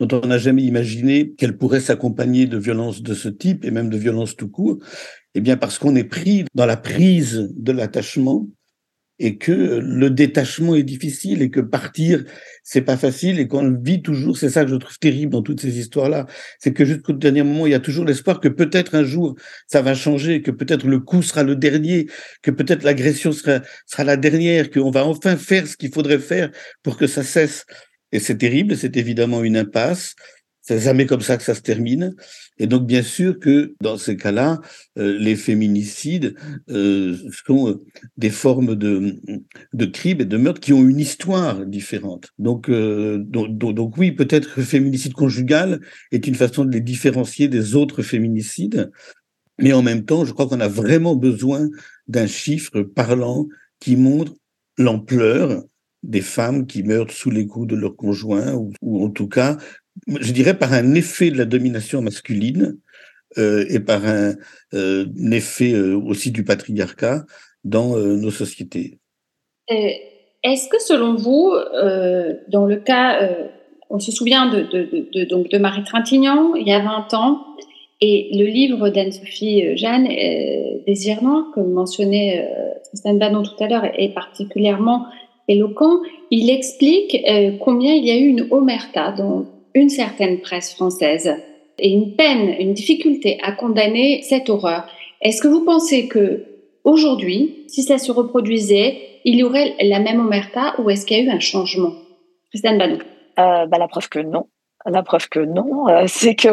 dont on n'a jamais imaginé qu'elle pourrait s'accompagner de violences de ce type et même de violences tout court? Eh bien, parce qu'on est pris dans la prise de l'attachement et que le détachement est difficile et que partir c'est pas facile et qu'on vit toujours c'est ça que je trouve terrible dans toutes ces histoires là c'est que jusqu'au dernier moment il y a toujours l'espoir que peut-être un jour ça va changer que peut-être le coup sera le dernier que peut-être l'agression sera sera la dernière qu'on va enfin faire ce qu'il faudrait faire pour que ça cesse. Et c'est terrible c'est évidemment une impasse c'est jamais comme ça que ça se termine. Et donc, bien sûr que dans ces cas-là, euh, les féminicides euh, sont euh, des formes de, de crimes et de meurtres qui ont une histoire différente. Donc, donc, oui, peut-être que le féminicide conjugal est une façon de les différencier des autres féminicides. Mais en même temps, je crois qu'on a vraiment besoin d'un chiffre parlant qui montre l'ampleur des femmes qui meurent sous les coups de leur conjoint, ou en tout cas je dirais par un effet de la domination masculine euh, et par un, euh, effet euh, aussi du patriarcat dans nos sociétés. Est-ce que selon vous, dans le cas, on se souvient de, donc de Marie Trintignant il y a 20 ans, et le livre d'Anne-Sophie Jeanne, Désirement, que mentionnait Tristan Bannon tout à l'heure, est particulièrement éloquent. Il explique combien il y a eu une omerta dans une certaine presse française et une peine, une difficulté à condamner cette horreur. Est-ce que vous pensez que aujourd'hui, si ça se reproduisait, il y aurait la même omerta ou est-ce qu'il y a eu un changement? Christiane. Euh, bah, la preuve que non. La preuve que non, euh, c'est que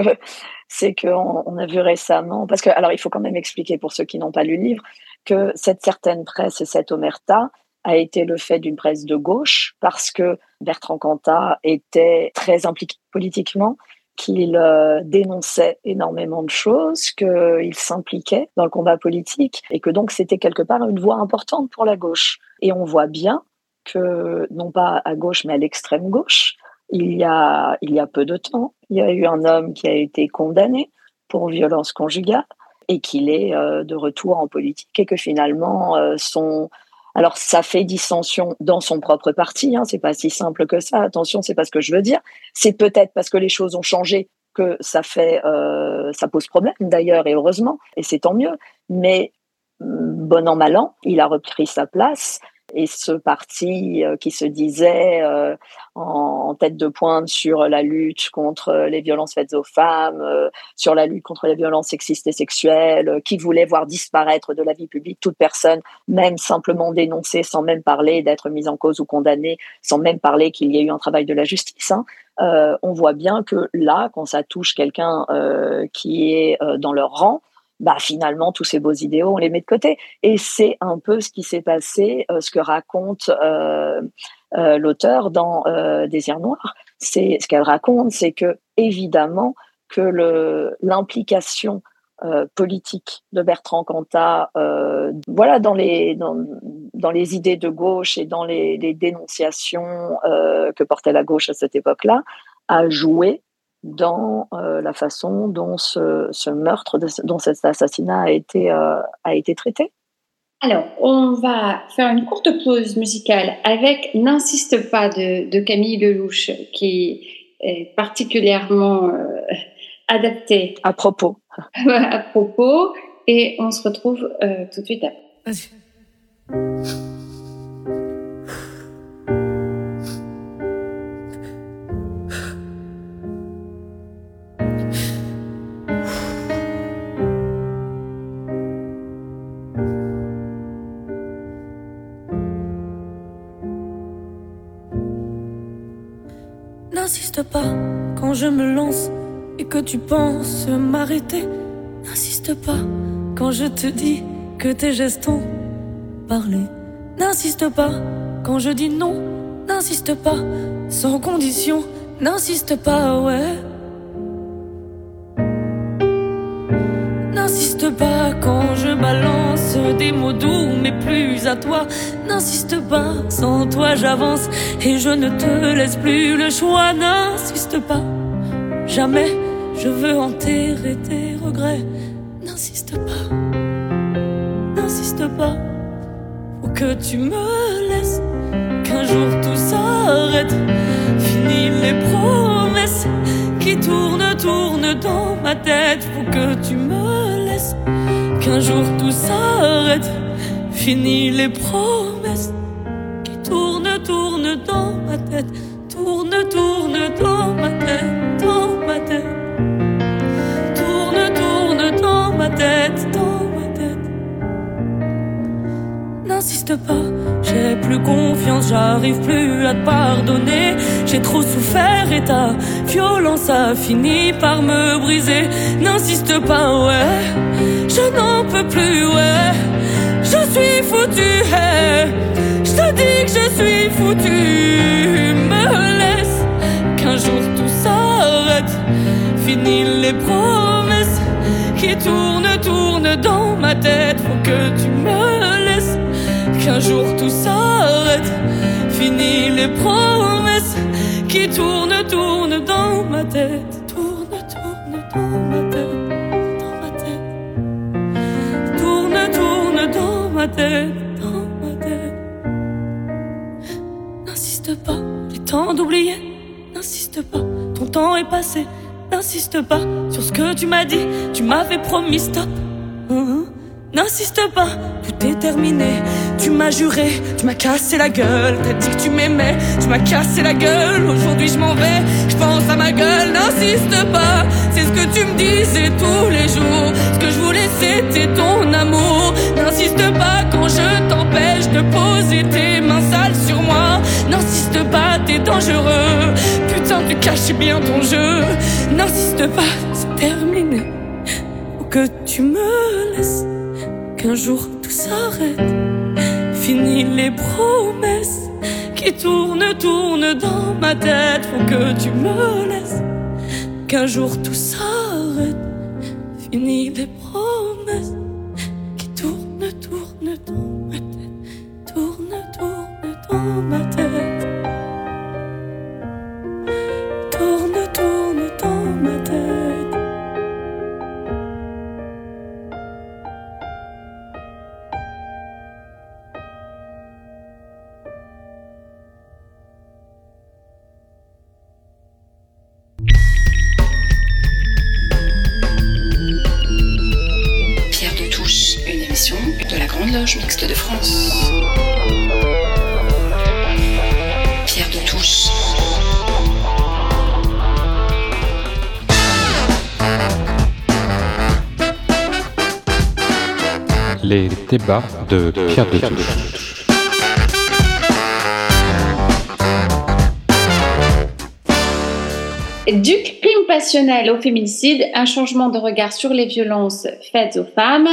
c'est qu'on on a vu récemment, parce que alors il faut quand même expliquer pour ceux qui n'ont pas lu le livre que cette certaine presse et cette omerta a été le fait d'une presse de gauche parce que Bertrand Cantat était très impliqué politiquement, qu'il euh, dénonçait énormément de choses, qu'il s'impliquait dans le combat politique et que donc c'était quelque part une voix importante pour la gauche. Et on voit bien que, non pas à gauche, mais à l'extrême gauche, il y, a, il y a peu de temps, il y a eu un homme qui a été condamné pour violence conjugale et qu'il est euh, de retour en politique et que finalement euh, son alors ça fait dissension dans son propre parti, hein, c'est pas si simple que ça. Attention, c'est pas ce que je veux dire. C'est peut-être parce que les choses ont changé que ça fait, euh, ça pose problème d'ailleurs et heureusement et c'est tant mieux. Mais mm, bon an mal an, il a repris sa place et ce parti euh, qui se disait euh, en, tête de pointe sur la lutte contre les violences faites aux femmes, euh, sur la lutte contre les violences sexistes et sexuelles, qui voulait voir disparaître de la vie publique toute personne, même simplement dénoncée, sans même parler d'être mise en cause ou condamnée, sans même parler qu'il y ait eu un travail de la justice. Hein. on voit bien que là, quand ça touche quelqu'un qui est dans leur rang, bah finalement tous ces beaux idéaux on les met de côté. Et c'est un peu ce qui s'est passé euh, ce que raconte euh, euh, l'auteur dans Désir noir. C'est ce qu'elle raconte c'est que évidemment que l'implication politique de Bertrand Cantat voilà dans les dans, les idées de gauche et dans les dénonciations que portait la gauche à cette époque-là a joué dans euh, la façon dont ce, ce meurtre, dont cet assassinat a été, euh, a été traité Alors, on va faire une courte pause musicale avec N'insiste pas de, de, Camille Lelouch, qui est particulièrement euh, adapté. À propos. à propos. Et on se retrouve tout de suite après. Me lance et que tu penses m'arrêter. N'insiste pas quand je te dis que tes gestes ont parlé. N'insiste pas quand je dis non. N'insiste pas sans condition. N'insiste pas, ouais. N'insiste pas quand je balance des mots doux, mais plus à toi. N'insiste pas, sans toi j'avance et je ne te laisse plus le choix. N'insiste pas, jamais je veux enterrer tes regrets. N'insiste pas, n'insiste pas, faut que tu me laisses. Qu'un jour tout s'arrête, fini les promesses qui tournent, tournent dans ma tête. Faut que tu me laisses qu'un jour tout s'arrête. Fini les promesses qui tournent, tournent dans ma tête. Tourne, tourne dans ma tête, dans ma tête. N'insiste pas, j'ai plus confiance, j'arrive plus à te pardonner. J'ai trop souffert et ta violence a fini par me briser. N'insiste pas, ouais je n'en peux plus, ouais. Je suis foutu. Je te dis que je suis foutu. Me laisse qu'un jour tout s'arrête. Fini les promesses qui tournent, tournent dans ma tête. Faut que tu me laisses qu'un jour tout s'arrête. Fini les promesses qui tournent, tournent dans ma tête. Tourne, tourne dans ma tête. tête, dans ma tête. N'insiste pas, j'ai temps d'oublier. N'insiste pas, ton temps est passé. N'insiste pas sur ce que tu m'as dit. Tu m'avais promis stop. Uh-huh. N'insiste pas, tout est terminé. Tu m'as juré, tu m'as cassé la gueule. T'as dit que tu m'aimais, tu m'as cassé la gueule. Aujourd'hui je m'en vais, je pense à ma gueule. N'insiste pas, c'est ce que tu me disais tous les jours. Ce que je voulais c'était ton amour. N'insiste pas quand je t'empêche de poser tes mains sales sur moi. N'insiste pas, t'es dangereux. Tu caches bien ton jeu. N'insiste pas, c'est terminé. Ou que tu me laisses, qu'un jour tout s'arrête. Fini les promesses qui tournent, tournent dans ma tête. Faut que tu me laisses, qu'un jour tout s'arrête. Fini les promesses Les débats de Pierre de Touche. Du crime passionnel au féminicide, un changement de regard sur les violences faites aux femmes.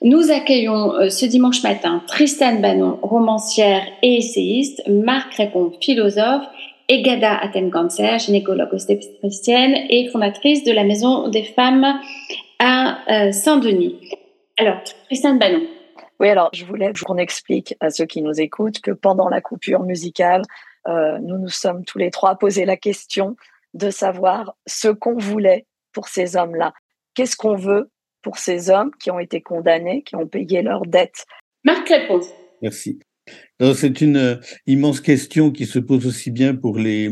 Nous accueillons euh, ce dimanche matin Tristan Bannon, romancière et essayiste, Marc Répond, philosophe, et Gada Atem-Cancer, gynécologue obstétricienne et fondatrice de la Maison des femmes à euh, Saint-Denis. Alors, Tristan Bannon. Oui, alors je voulais qu'on explique à ceux qui nous écoutent que pendant la coupure musicale, euh, nous nous sommes tous les trois posé la question de savoir ce qu'on voulait pour ces hommes-là. Qu'est-ce qu'on veut pour ces hommes qui ont été condamnés, qui ont payé leurs dettes Marc Répond. Merci. C'est une euh, immense question qui se pose aussi bien pour les,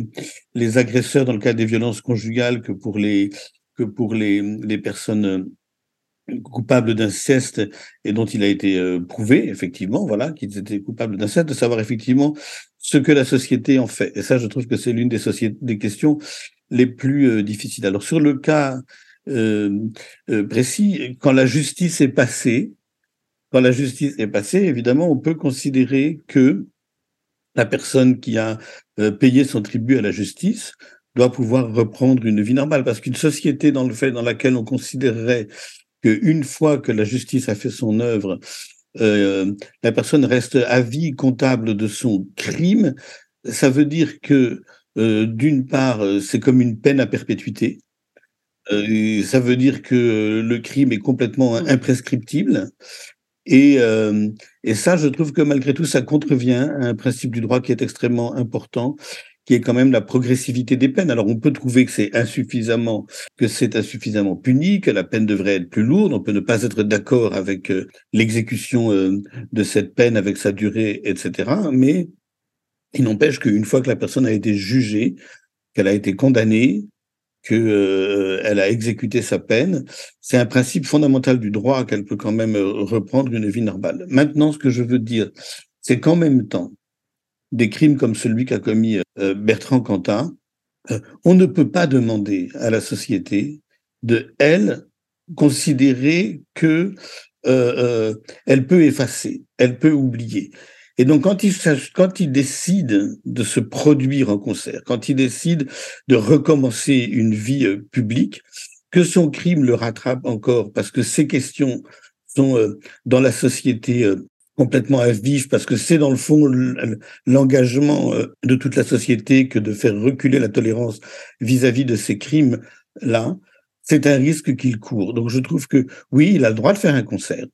les agresseurs dans le cas des violences conjugales que pour les, que pour les, les personnes coupables d'inceste et dont il a été euh, prouvé, effectivement, voilà, qu'ils étaient coupables d'inceste, de savoir effectivement ce que la société en fait. Et ça, je trouve que c'est l'une des, des questions les plus euh, difficiles. Alors, sur le cas euh, euh, précis, quand la justice est passée, quand la justice est passée, évidemment, on peut considérer que la personne qui a payé son tribut à la justice doit pouvoir reprendre une vie normale, parce qu'une société dans le fait dans laquelle on considérerait qu'une fois que la justice a fait son œuvre, euh, la personne reste à vie comptable de son crime, ça veut dire que euh, d'une part, c'est comme une peine à perpétuité. Euh, ça veut dire que le crime est complètement imprescriptible. Et, et ça, je trouve que malgré tout, ça contrevient à un principe du droit qui est extrêmement important, qui est quand même la progressivité des peines. Alors, on peut trouver que c'est insuffisamment, que c'est insuffisamment puni, que la peine devrait être plus lourde. On peut ne pas être d'accord avec euh, l'exécution euh, de cette peine, avec sa durée, etc. Mais il n'empêche qu'une fois que la personne a été jugée, qu'elle a été condamnée, que euh, a exécuté sa peine, c'est un principe fondamental du droit qu'elle peut quand même euh, reprendre une vie normale. Maintenant, ce que je veux dire, c'est qu'en même temps, des crimes comme celui qu'a commis euh, Bertrand Cantat, euh, on ne peut pas demander à la société de elle considérer que euh, elle peut effacer, elle peut oublier. Et donc, quand il, quand il décide de se produire en concert, quand il décide de recommencer une vie publique, que son crime le rattrape encore, parce que ces questions sont dans la société complètement à vif, parce que c'est dans le fond l'engagement euh, de toute la société que de faire reculer la tolérance vis-à-vis de ces crimes-là, c'est un risque qu'il court. Donc je trouve que oui, il a le droit de faire un concert,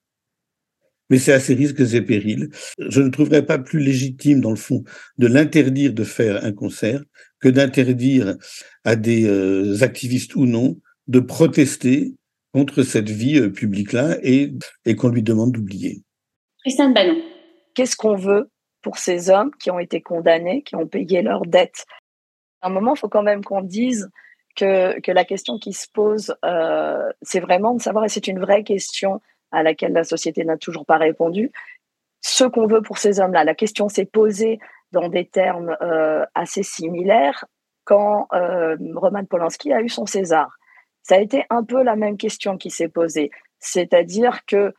mais c'est à ses risques et périls. Je ne trouverais pas plus légitime, dans le fond, de l'interdire de faire un concert que d'interdire à des euh, activistes ou non de protester contre cette vie euh, publique-là et qu'on lui demande d'oublier. Tristan Bannon. Qu'est-ce qu'on veut pour ces hommes qui ont été condamnés, qui ont payé leurs dettes À un moment, il faut quand même qu'on dise que, que la question qui se pose, euh, c'est vraiment de savoir, et c'est une vraie question à laquelle la société n'a toujours pas répondu, ce qu'on veut pour ces hommes-là. La question s'est posée dans des termes euh, assez similaires quand euh, Roman Polanski a eu son César. Ça a été un peu la même question qui s'est posée, c'est-à-dire que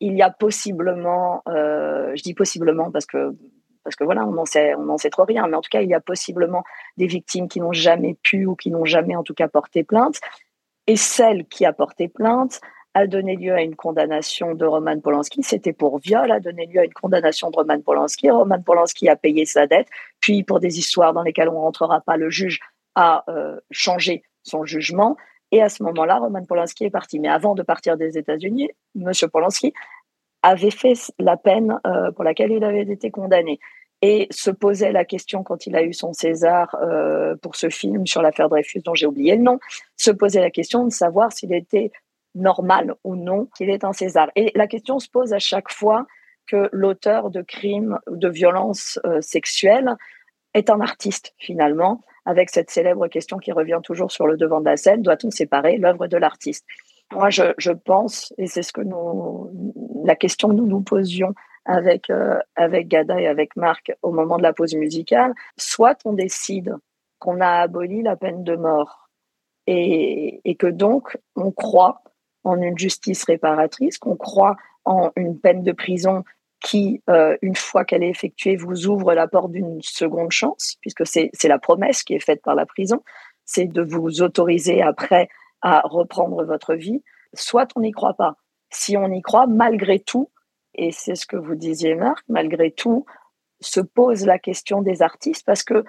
il y a possiblement, je dis possiblement parce que parce que voilà, on n'en sait, sait trop rien, mais en tout cas, il y a possiblement des victimes qui n'ont jamais pu ou qui n'ont jamais en tout cas porté plainte, et celle qui a porté plainte a donné lieu à une condamnation de Roman Polanski. C'était pour viol, a donné lieu à une condamnation de Roman Polanski. Roman Polanski a payé sa dette. Puis, pour des histoires dans lesquelles on ne rentrera pas, le juge a euh, changé son jugement. Et à ce moment-là, Roman Polanski est parti. Mais avant de partir des États-Unis, M. Polanski avait fait la peine euh, pour laquelle il avait été condamné. Et se posait la question quand il a eu son César euh, pour ce film sur l'affaire Dreyfus, dont j'ai oublié le nom, se posait la question de savoir s'il était normal ou non qu'il est un César. Et la question se pose à chaque fois que l'auteur de crimes de violences euh, sexuelles est un artiste finalement, avec cette célèbre question qui revient toujours sur le devant de la scène, doit-on séparer l'œuvre de l'artiste? Moi, je, pense, et c'est ce que nous, la question que nous nous posions avec, euh, avec Gada et avec Marc au moment de la pause musicale, soit on décide qu'on a aboli la peine de mort et, et que donc on croit en une justice réparatrice, qu'on croit en une peine de prison qui, euh, une fois qu'elle est effectuée, vous ouvre la porte d'une seconde chance, puisque c'est la promesse qui est faite par la prison, c'est de vous autoriser après à reprendre votre vie, soit on n'y croit pas. Si on y croit, malgré tout, et c'est ce que vous disiez Marc, malgré tout, se pose la question des artistes, parce que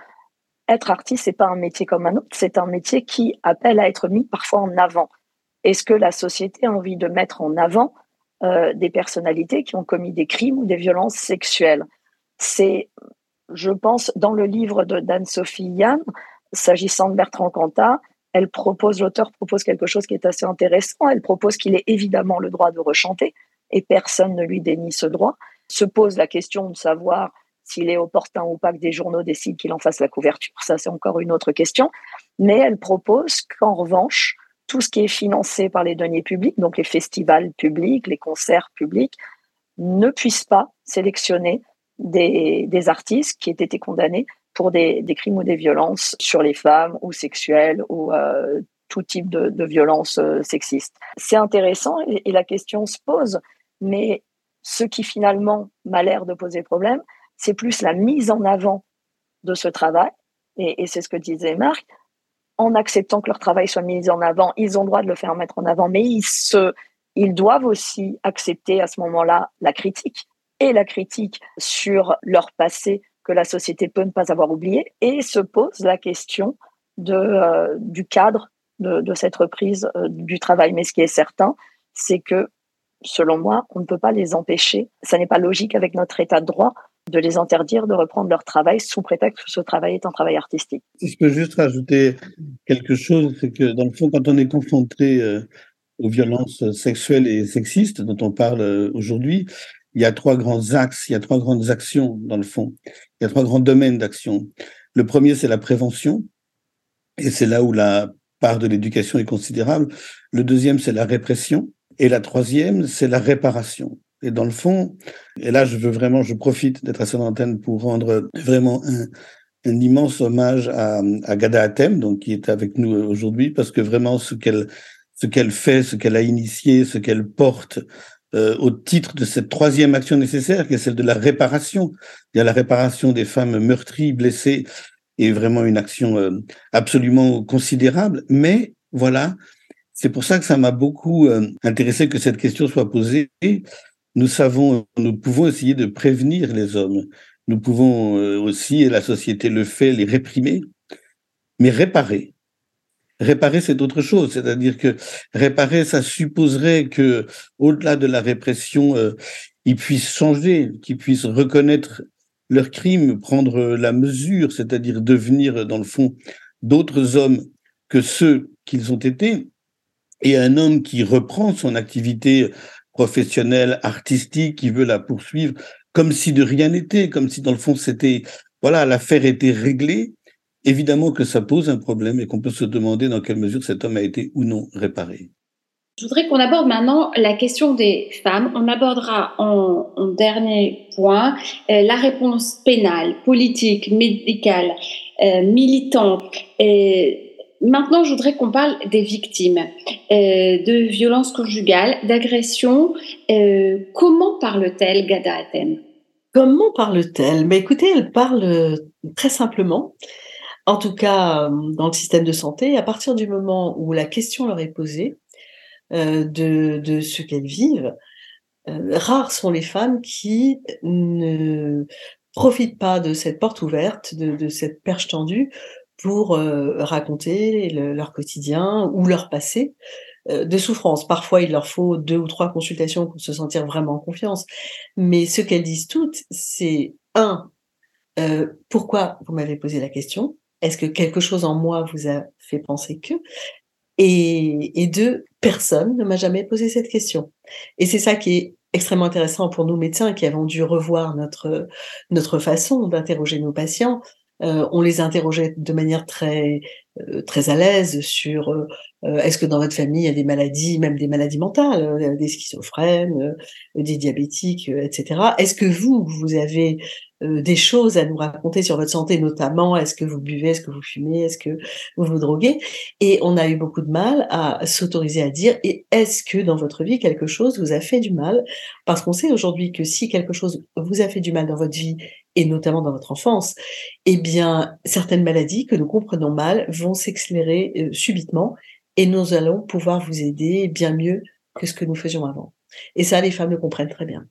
être artiste, c'est pas un métier comme un autre, c'est un métier qui appelle à être mis parfois en avant. Est-ce que la société a envie de mettre en avant euh, des personnalités qui ont commis des crimes ou des violences sexuelles C'est, je pense, dans le livre d'Anne-Sophie Yann, s'agissant de Bertrand Cantat, elle propose, l'auteur propose quelque chose qui est assez intéressant. Elle propose qu'il ait évidemment le droit de rechanter, et personne ne lui dénie ce droit. Se pose la question de savoir s'il est opportun ou pas que des journaux décident qu'il en fasse la couverture. Ça, c'est encore une autre question. Mais elle propose qu'en revanche, tout ce qui est financé par les deniers publics, donc les festivals publics, les concerts publics, ne puissent pas sélectionner des, artistes qui aient été condamnés pour des, crimes ou des violences sur les femmes ou sexuelles ou euh, tout type de, de violences euh, sexistes. C'est intéressant et, la question se pose, mais ce qui finalement m'a l'air de poser problème, c'est plus la mise en avant de ce travail, et, et c'est ce que disait Marc, en acceptant que leur travail soit mis en avant. Ils ont le droit de le faire mettre en avant, mais ils, se, doivent aussi accepter à ce moment-là la critique et la critique sur leur passé que la société peut ne pas avoir oublié et se pose la question euh, du cadre de, de cette reprise euh, du travail. Mais ce qui est certain, c'est que, selon moi, on ne peut pas les empêcher. Ça n'est pas logique avec notre état de droit de les interdire de reprendre leur travail sous prétexte que ce travail est un travail artistique. Si je peux juste rajouter quelque chose, c'est que dans le fond, quand on est confronté euh, aux violences sexuelles et sexistes dont on parle euh, aujourd'hui, il y a trois grands axes, il y a trois grandes actions dans le fond. Il y a trois grands domaines d'action. Le premier, c'est la prévention, et c'est là où la part de l'éducation est considérable. Le deuxième, c'est la répression, et la troisième, c'est la réparation. Et dans le fond, et là, je veux vraiment, je profite d'être à son antenne pour rendre vraiment un, immense hommage à, à Gada Atem, donc qui est avec nous aujourd'hui, parce que vraiment ce qu'elle ce qu'elle fait, ce qu'elle a initié, ce qu'elle porte euh, au titre de cette troisième action nécessaire, qui est celle de la réparation. Il y a la réparation des femmes meurtries, blessées, et vraiment une action euh, absolument considérable. Mais voilà, c'est pour ça que ça m'a beaucoup euh, intéressé que cette question soit posée nous savons, nous pouvons essayer de prévenir les hommes. Nous pouvons euh, aussi, et la société le fait, les réprimer, mais réparer. Réparer, c'est autre chose. C'est-à-dire que réparer, ça supposerait que, au-delà de la répression, euh, ils puissent changer, qu'ils puissent reconnaître leurs crimes, prendre la mesure, c'est-à-dire devenir, dans le fond, d'autres hommes que ceux qu'ils ont été. Et un homme qui reprend son activité professionnelle, artistique, qui veut la poursuivre, comme si de rien n'était, comme si dans le fond c'était, voilà, l'affaire était réglée. Évidemment que ça pose un problème et qu'on peut se demander dans quelle mesure cet homme a été ou non réparé. Je voudrais qu'on aborde maintenant la question des femmes. On abordera en, dernier point euh, la réponse pénale, politique, médicale, euh, militante. Maintenant, je voudrais qu'on parle des victimes euh, de violences conjugales, d'agressions. comment parle-t-elle, Gada Atem Comment parle-t-elle? Écoutez, elle parle très simplement. En tout cas, dans le système de santé, à partir du moment où la question leur est posée, euh, de, ce qu'elles vivent. Euh, rares sont les femmes qui ne profitent pas de cette porte ouverte, de cette perche tendue pour euh, raconter leur quotidien ou leur passé de souffrance. Parfois, il leur faut deux ou trois consultations pour se sentir vraiment en confiance. Mais ce qu'elles disent toutes, c'est un, pourquoi vous m'avez posé la question? Est-ce que quelque chose en moi vous a fait penser que? Et, et deux, personne ne m'a jamais posé cette question. Et c'est ça qui est extrêmement intéressant pour nous médecins qui avons dû revoir notre, notre façon d'interroger nos patients. Euh, on les interrogeait de manière très euh, très à l'aise sur euh, est-ce que dans votre famille il y a des maladies, même des maladies mentales, des schizophrènes, des diabétiques, etc. Est-ce que vous vous avez euh, des choses à nous raconter sur votre santé, notamment? Est-ce que vous buvez, est-ce que vous fumez, est-ce que vous vous droguez? Et on a eu beaucoup de mal à s'autoriser à dire, et est-ce que dans votre vie, quelque chose vous a fait du mal? Parce qu'on sait aujourd'hui que si quelque chose vous a fait du mal dans votre vie, et notamment dans votre enfance, eh bien, certaines maladies que nous comprenons mal vont s'accélérer euh, subitement, et nous allons pouvoir vous aider bien mieux que ce que nous faisions avant. Et ça, les femmes le comprennent très bien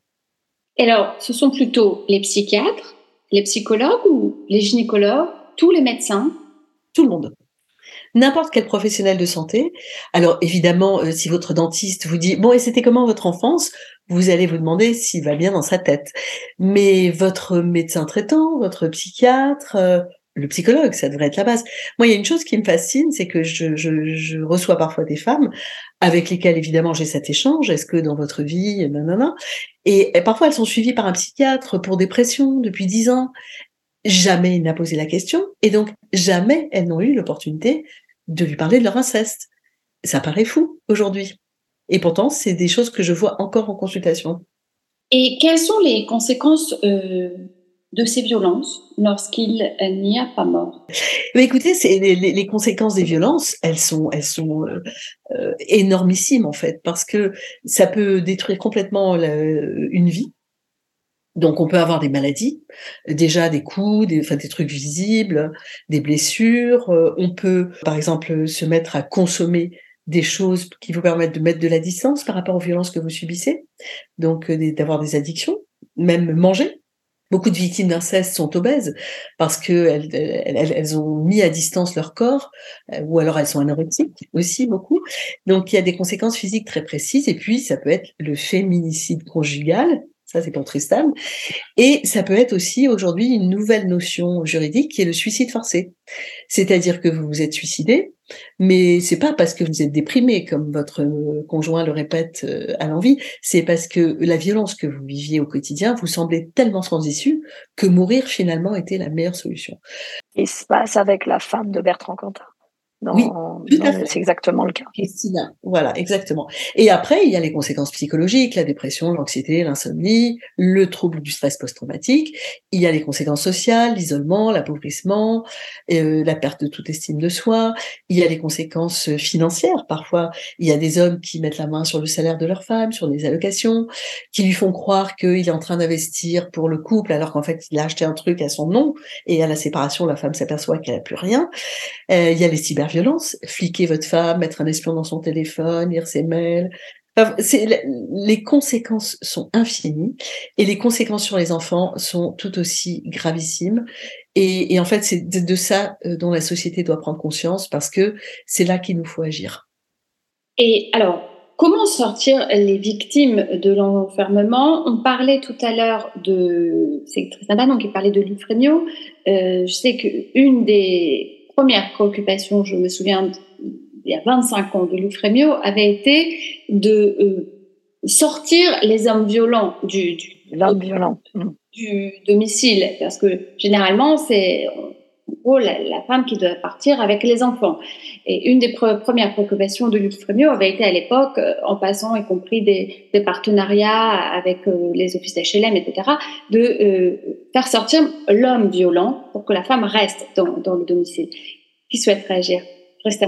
alors, ce sont plutôt les psychiatres, les psychologues ou les gynécologues, tous les médecins? Tout le monde. N'importe quel professionnel de santé. Alors évidemment, euh, si votre dentiste vous dit bon et c'était comment votre enfance, vous allez vous demander s'il va bien dans sa tête. Mais votre médecin traitant, votre psychiatre, euh, le psychologue, ça devrait être la base. Moi, il y a une chose qui me fascine, c'est que je, je, je, reçois parfois des femmes avec lesquelles, évidemment, j'ai cet échange. Est-ce que dans votre vie, nanana, et, et parfois elles sont suivies par un psychiatre pour dépression depuis dix ans. Jamais il n'a posé la question, et donc jamais elles n'ont eu l'opportunité de lui parler de leur inceste. Ça paraît fou aujourd'hui. Et pourtant, c'est des choses que je vois encore en consultation. Et quelles sont les conséquences euh, de ces violences lorsqu'il n'y a pas mort? Mais Écoutez, les, les, conséquences des violences, elles sont, elles sont euh, euh, énormissimes en fait, parce que ça peut détruire complètement une vie. Donc on peut avoir des maladies, déjà des coups, des, enfin, des trucs visibles, des blessures. Euh, on peut, par exemple, se mettre à consommer des choses qui vous permettent de mettre de la distance par rapport aux violences que vous subissez, donc d'avoir des addictions, même manger Beaucoup de victimes d'inceste sont obèses parce que elles, elles, ont mis à distance leur corps, euh, ou alors elles sont anorexiques aussi beaucoup. Donc il y a des conséquences physiques très précises. Et puis ça peut être le féminicide conjugal, ça c'est pour Tristan. Et ça peut être aussi aujourd'hui une nouvelle notion juridique qui est le suicide forcé. C'est-à-dire que vous vous êtes suicidé, mais c'est pas parce que vous êtes déprimé, comme votre conjoint le répète euh, à l'envie, c'est parce que la violence que vous viviez au quotidien vous semblait tellement sans issue que mourir finalement était la meilleure solution. Il se passe avec la femme de Bertrand Cantat oui, c'est exactement le cas. Christina, voilà, exactement. Et après, il y a les conséquences psychologiques, la dépression, l'anxiété, l'insomnie, le trouble du stress post-traumatique. Il y a les conséquences sociales, l'isolement, l'appauvrissement, euh, la perte de toute estime de soi. Il y a les conséquences financières. Parfois, il y a des hommes qui mettent la main sur le salaire de leur femme, sur des allocations, qui lui font croire qu'il est en train d'investir pour le couple, alors qu'en fait, il a acheté un truc à son nom. Et à la séparation, la femme s'aperçoit qu'elle n'a plus rien. Euh, il y a les cyber violence, fliquer votre femme, mettre un espion dans son téléphone, lire ses mails. les conséquences sont infinies et les conséquences sur les enfants sont tout aussi gravissimes. Et, en fait, c'est de, ça euh, dont la société doit prendre conscience parce que c'est là qu'il nous faut agir. Et alors, comment sortir les victimes de l'enfermement? On parlait tout à l'heure de, c'est Tristan donc il parlait de l'Ifrémio. Euh, je sais qu'une des première préoccupation, je me souviens, il y a 25 ans, de l'Ufremio, avait été de euh, sortir les hommes violents du, du, violent. du domicile. Parce que généralement, c'est gros, la, femme qui doit partir avec les enfants. Et une des premières préoccupations de Frémiot avait été à l'époque, euh, en passant y compris des, partenariats avec euh, les offices d'HLM, etc., de euh, faire sortir l'homme violent pour que la femme reste dans, le domicile. Qui souhaite réagir? Restez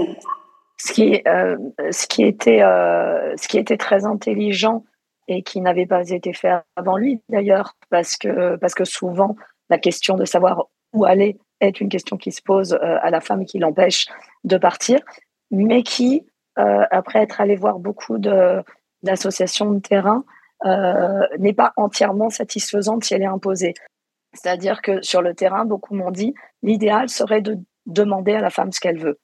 ce qui, ce, qui était, très intelligent et qui n'avait pas été fait avant lui d'ailleurs, parce que souvent la question de savoir où aller est une question qui se pose euh, à la femme et qui l'empêche de partir, mais qui, euh, après être allé voir beaucoup d'associations de, terrain, euh, n'est pas entièrement satisfaisante si elle est imposée. C'est-à-dire que sur le terrain, beaucoup m'ont dit, l'idéal serait de demander à la femme ce qu'elle veut.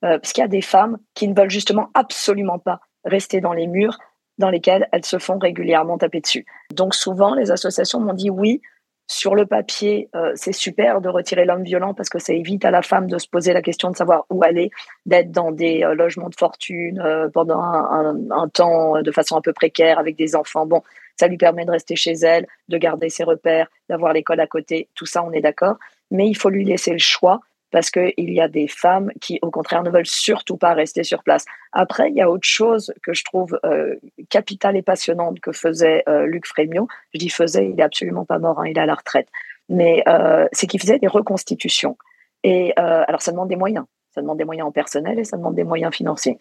Parce qu'il y a des femmes qui ne veulent justement absolument pas rester dans les murs dans lesquels elles se font régulièrement taper dessus. Donc souvent, les associations m'ont dit oui, sur le papier, euh, c'est super de retirer l'homme violent parce que ça évite à la femme de se poser la question de savoir où aller, d'être dans des euh, logements de fortune euh, pendant un, un, un, temps de façon un peu précaire avec des enfants. Bon, ça lui permet de rester chez elle, de garder ses repères, d'avoir l'école à côté. Tout ça, on est d'accord. Mais il faut lui laisser le choix parce qu'il y a des femmes qui, au contraire, ne veulent surtout pas rester sur place. Après, il y a autre chose que je trouve euh, capitale et passionnante que faisait euh, Luc Frémiot. Je dis faisait, il est absolument pas mort, hein, il est à la retraite. Mais euh, c'est qu'il faisait des reconstitutions. Et alors, ça demande des moyens. Ça demande des moyens en personnel et ça demande des moyens financiers.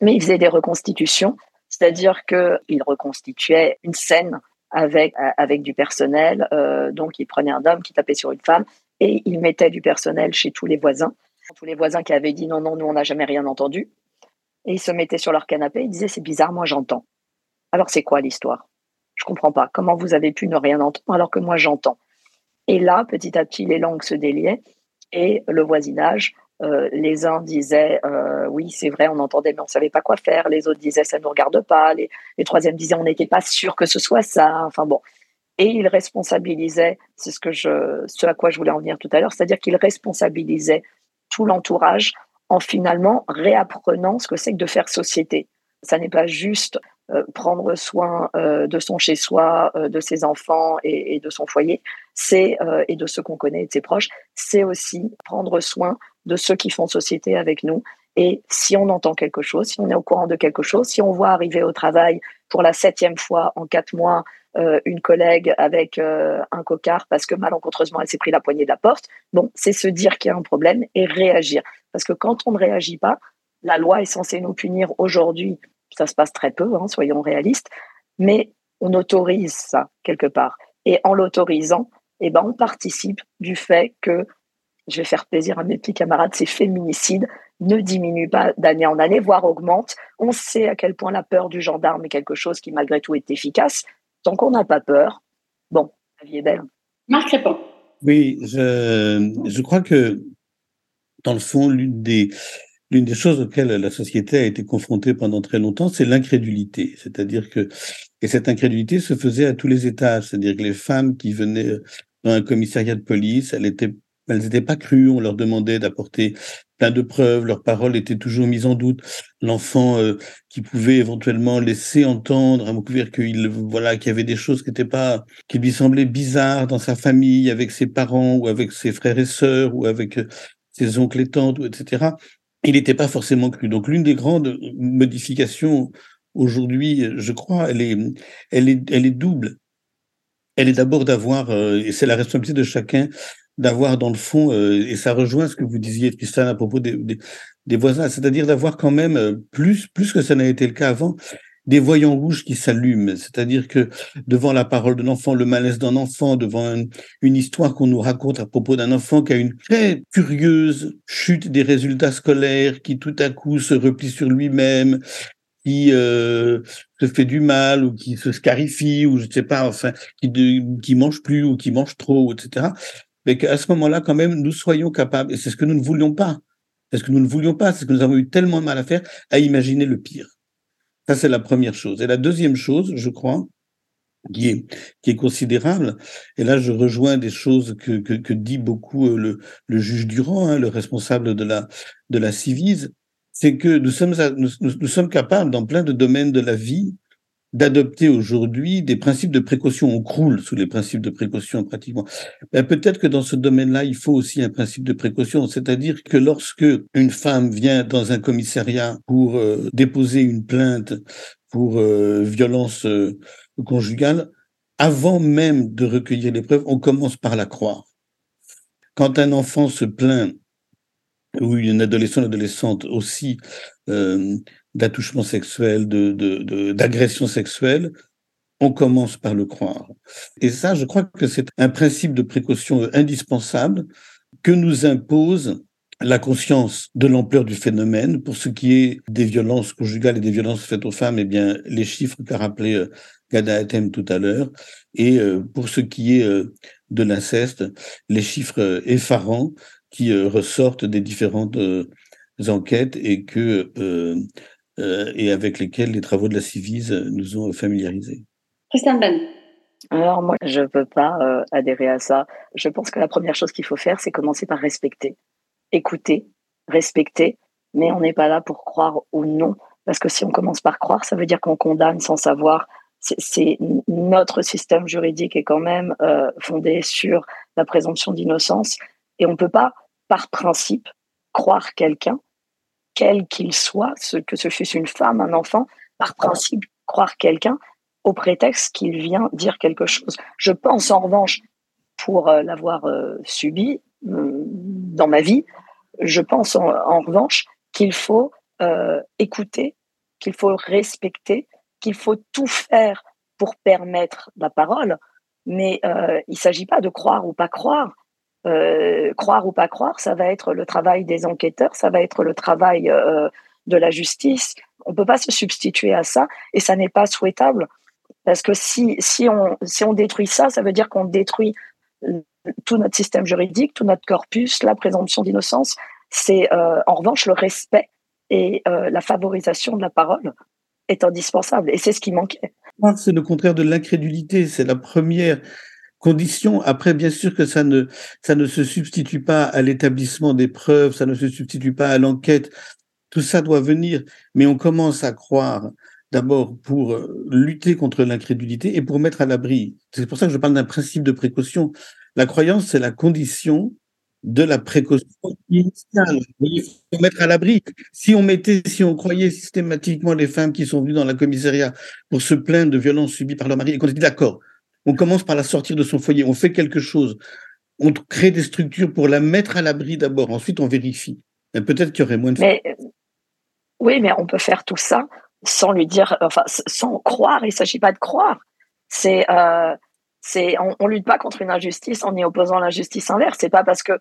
Mais il faisait des reconstitutions, c'est-à-dire qu'il reconstituait une scène avec, avec du personnel. Donc, il prenait un homme qui tapait sur une femme et il mettait du personnel chez tous les voisins. Tous les voisins qui avaient dit non, non, nous, on n'a jamais rien entendu. Et ils se mettaient sur leur canapé et disaient c'est bizarre, moi, j'entends. Alors, c'est quoi l'histoire? Je comprends pas. Comment vous avez pu ne rien entendre alors que moi, j'entends? Et là, petit à petit, les langues se déliaient et le voisinage euh, les uns disaient euh, oui, c'est vrai, on entendait, mais on savait pas quoi faire. Les autres disaient ça ne nous regarde pas. Les, les troisièmes disaient on n'était pas sûr que ce soit ça. Enfin bon. Et ils responsabilisaient, c'est ce, que je, ce à quoi je voulais en venir tout à l'heure, c'est-à-dire qu'ils responsabilisaient tout l'entourage en finalement réapprenant ce que c'est que de faire société. Ça n'est pas juste euh, prendre soin euh, de son chez-soi, euh, de ses enfants et, et, de son foyer, c'est et de ceux qu'on connaît et de ses proches, c'est aussi prendre soin de ceux qui font société avec nous. Et si on entend quelque chose, si on est au courant de quelque chose, si on voit arriver au travail pour la septième fois en quatre mois euh, une collègue avec euh, un cocard parce que malencontreusement elle s'est pris la poignée de la porte, bon, c'est se dire qu'il y a un problème et réagir. Parce que quand on ne réagit pas, la loi est censée nous punir aujourd'hui. Ça se passe très peu, hein, soyons réalistes, mais on autorise ça quelque part. Et en l'autorisant, eh ben, on participe du fait que je vais faire plaisir à mes petits camarades, ces féminicides ne diminuent pas d'année en année, voire augmentent. On sait à quel point la peur du gendarme est quelque chose qui, malgré tout, est efficace. Tant qu'on n'a pas peur, bon, la vie est belle. Marc Répond. Oui, je, je crois que, dans le fond, l'une des, l'une des choses auxquelles la société a été confrontée pendant très longtemps, c'est l'incrédulité. C'est-à-dire que, et cette incrédulité se faisait à tous les étages. C'est-à-dire que les femmes qui venaient dans un commissariat de police, elles étaient elles n'étaient pas crues, on leur demandait d'apporter plein de preuves, leurs paroles étaient toujours mises en doute. L'enfant euh, qui pouvait éventuellement laisser entendre à Moukouver qu'il voilà qu'il y avait des choses qui pas qui lui semblaient bizarres dans sa famille, avec ses parents ou avec ses frères et sœurs ou avec euh, ses oncles et tantes, etc. Il n'était pas forcément cru. Donc l'une des grandes modifications aujourd'hui, je crois, elle est elle est elle est double. Elle est d'abord d'avoir, euh, et c'est la responsabilité de chacun, d'avoir dans le fond, euh, et ça rejoint ce que vous disiez, Tristan, à propos des, des, des voisins, c'est-à-dire d'avoir quand même euh, plus, plus que ça n'a été le cas avant, des voyants rouges qui s'allument. C'est-à-dire que devant la parole d'un enfant, le malaise d'un enfant, devant une, une histoire qu'on nous raconte à propos d'un enfant qui a une très curieuse chute des résultats scolaires, qui tout à coup se replie sur lui-même, qui euh, se fait du mal ou qui se scarifie ou je ne sais pas, enfin, qui, de, qui mange plus ou qui mange trop, etc mais qu'à ce moment-là, quand même, nous soyons capables, et c'est ce que nous ne voulions pas, c'est ce que nous ne voulions pas, c'est ce que nous avons eu tellement de mal à faire, à imaginer le pire. Ça, c'est la première chose. Et la deuxième chose, je crois, qui est, qui est considérable, et là je rejoins des choses que, que, que dit beaucoup euh, le, le juge Durand, hein, le responsable de la, de la Civise, c'est que nous sommes, nous, nous sommes capables, dans plein de domaines de la vie, d'adopter aujourd'hui des principes de précaution. On croule sous les principes de précaution pratiquement. Ben, peut-être que dans ce domaine-là, il faut aussi un principe de précaution, c'est-à-dire que lorsque une femme vient dans un commissariat pour euh, déposer une plainte pour euh, violence euh, conjugale, avant même de recueillir les preuves, on commence par la croire. Quand un enfant se plaint ou une adolescent, une adolescente aussi euh, d'attouchement sexuel, de, d'agression sexuelle, on commence par le croire. Et ça, je crois que c'est un principe de précaution indispensable que nous impose la conscience de l'ampleur du phénomène. Pour ce qui est des violences conjugales et des violences faites aux femmes, eh bien, les chiffres qu'a rappelé euh, Gada Atem tout à l'heure. Et euh, pour ce qui est euh, de l'inceste, les chiffres effarants qui ressortent des différentes enquêtes et que et avec lesquels les travaux de la Civise nous ont familiarisés. Christian Ben. Alors moi, je ne peux pas adhérer à ça. Je pense que la première chose qu'il faut faire, c'est commencer par respecter écouter, respecter, mais on n'est pas là pour croire ou non, parce que si on commence par croire, ça veut dire qu'on condamne sans savoir. C'est notre système juridique est quand même euh, fondé sur la présomption d'innocence, et on ne peut pas, par principe, croire quelqu'un, quel qu'il soit, que ce fût une femme, un enfant, par principe, croire quelqu'un au prétexte qu'il vient dire quelque chose. Je pense en revanche, pour euh, l'avoir euh, subi dans ma vie, je pense en, revanche qu'il faut euh, écouter, qu'il faut respecter, qu'il faut tout faire pour permettre la parole, mais euh, il ne s'agit pas de croire ou pas croire. Euh, croire ou pas croire, ça va être le travail des enquêteurs, ça va être le travail de la justice. On ne peut pas se substituer à ça et ça n'est pas souhaitable. Parce que si, si, on, si on détruit ça, ça veut dire qu'on détruit tout notre système juridique, tout notre corpus, la présomption d'innocence. C'est euh, en revanche le respect et euh, la favorisation de la parole est indispensable. Et c'est ce qui manquait. C'est le contraire de l'incrédulité. C'est la première condition. Après, bien sûr que ça ne, ça ne se substitue pas à l'établissement des preuves, ça ne se substitue pas à l'enquête. Tout ça doit venir, mais on commence à croire d'abord pour euh, lutter contre l'incrédulité et pour mettre à l'abri. C'est pour ça que je parle d'un principe de précaution. La croyance, c'est la condition de la précaution initiale. Il faut mettre à l'abri. Si on mettait, si on croyait systématiquement les femmes qui sont venues dans la commissariat pour se plaindre de violences subies par leur mari et qu'on dit d'accord, on commence par la sortir de son foyer, on fait quelque chose, on crée des structures pour la mettre à l'abri d'abord, ensuite on vérifie. Peut-être qu'il y aurait moins de mais, Oui, mais on peut faire tout ça sans lui dire, enfin, sans croire. Il ne s'agit pas de croire. C'est euh, c'est on, on, lutte pas contre une injustice en y opposant l'injustice inverse. C'est pas parce que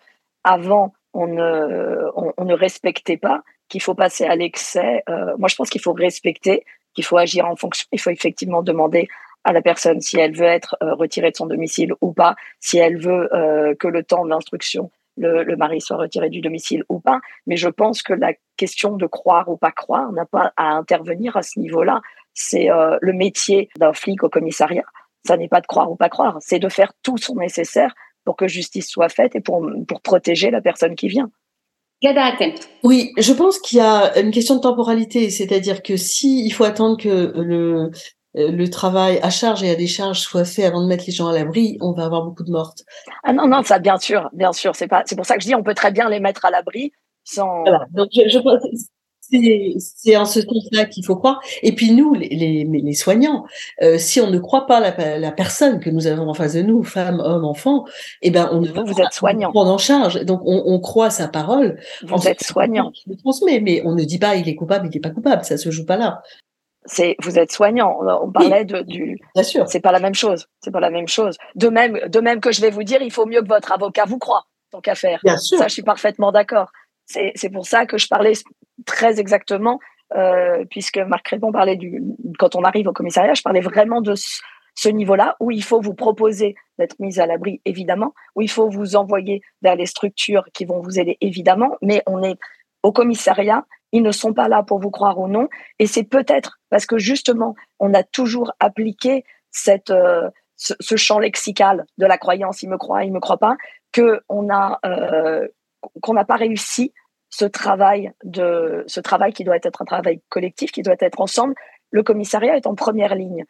avant on ne, on, ne respectait pas qu'il faut passer à l'excès. Euh, moi, je pense qu'il faut respecter, qu'il faut agir en fonction. Il faut effectivement demander à la personne si elle veut être euh, retirée de son domicile ou pas, si elle veut euh, que le temps de l'instruction, le, le, mari soit retiré du domicile ou pas. Mais je pense que la question de croire ou pas croire n'a pas à intervenir à ce niveau-là. C'est le métier d'un flic au commissariat ça n'est pas de croire ou pas croire, c'est de faire tout son nécessaire pour que justice soit faite et pour, pour protéger la personne qui vient. Oui, je pense qu'il y a une question de temporalité, c'est-à-dire que si il faut attendre que le le travail à charge et à décharge soit fait avant de mettre les gens à l'abri, on va avoir beaucoup de mortes. Ah non non, ça bien sûr, bien sûr, c'est pas c'est pour ça que je dis on peut très bien les mettre à l'abri sans voilà. Donc je, je c'est en ce sens-là qu'il faut croire. Et puis nous, les, les, les soignants, euh, si on ne croit pas la, la, personne que nous avons en face de nous, femme, homme, enfant, eh ben on ne vous, vous êtes soignant. prendre en charge. Donc on, on croit sa parole. Vous êtes soignant. le transmet, mais on ne dit pas il est coupable, il n'est pas coupable. Ça se joue pas là. C'est vous êtes soignant. On parlait de du. Bien sûr. C'est pas la même chose. C'est pas la même chose. De même, de même que je vais vous dire, il faut mieux que votre avocat vous croit tant qu'à faire. Bien sûr. Ça, je suis parfaitement d'accord. C'est pour ça que je parlais très exactement, euh, puisque Marc Crédon parlait du. Quand on arrive au commissariat, je parlais vraiment de ce, niveau-là où il faut vous proposer d'être mis à l'abri, évidemment, où il faut vous envoyer vers les structures qui vont vous aider, évidemment, mais on est au commissariat, ils ne sont pas là pour vous croire ou non, et c'est peut-être parce que justement, on a toujours appliqué cette, euh, ce, champ lexical de la croyance, il me croit, il me croit pas, a euh, qu'on n'a pas réussi ce travail de ce travail qui doit être un travail collectif, qui doit être ensemble, le commissariat est en première ligne.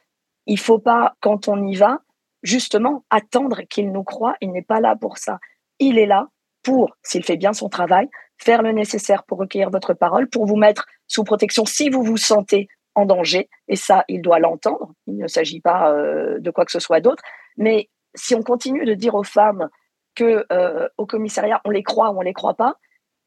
Il faut pas, quand on y va, justement attendre qu'il nous croit. Il n'est pas là pour ça. Il est là pour, s'il fait bien son travail, faire le nécessaire pour recueillir votre parole, pour vous mettre sous protection si vous vous sentez en danger. Et ça, il doit l'entendre. Il ne s'agit pas euh, de quoi que ce soit d'autre. Mais si on continue de dire aux femmes que euh, au commissariat on les croit ou on les croit pas,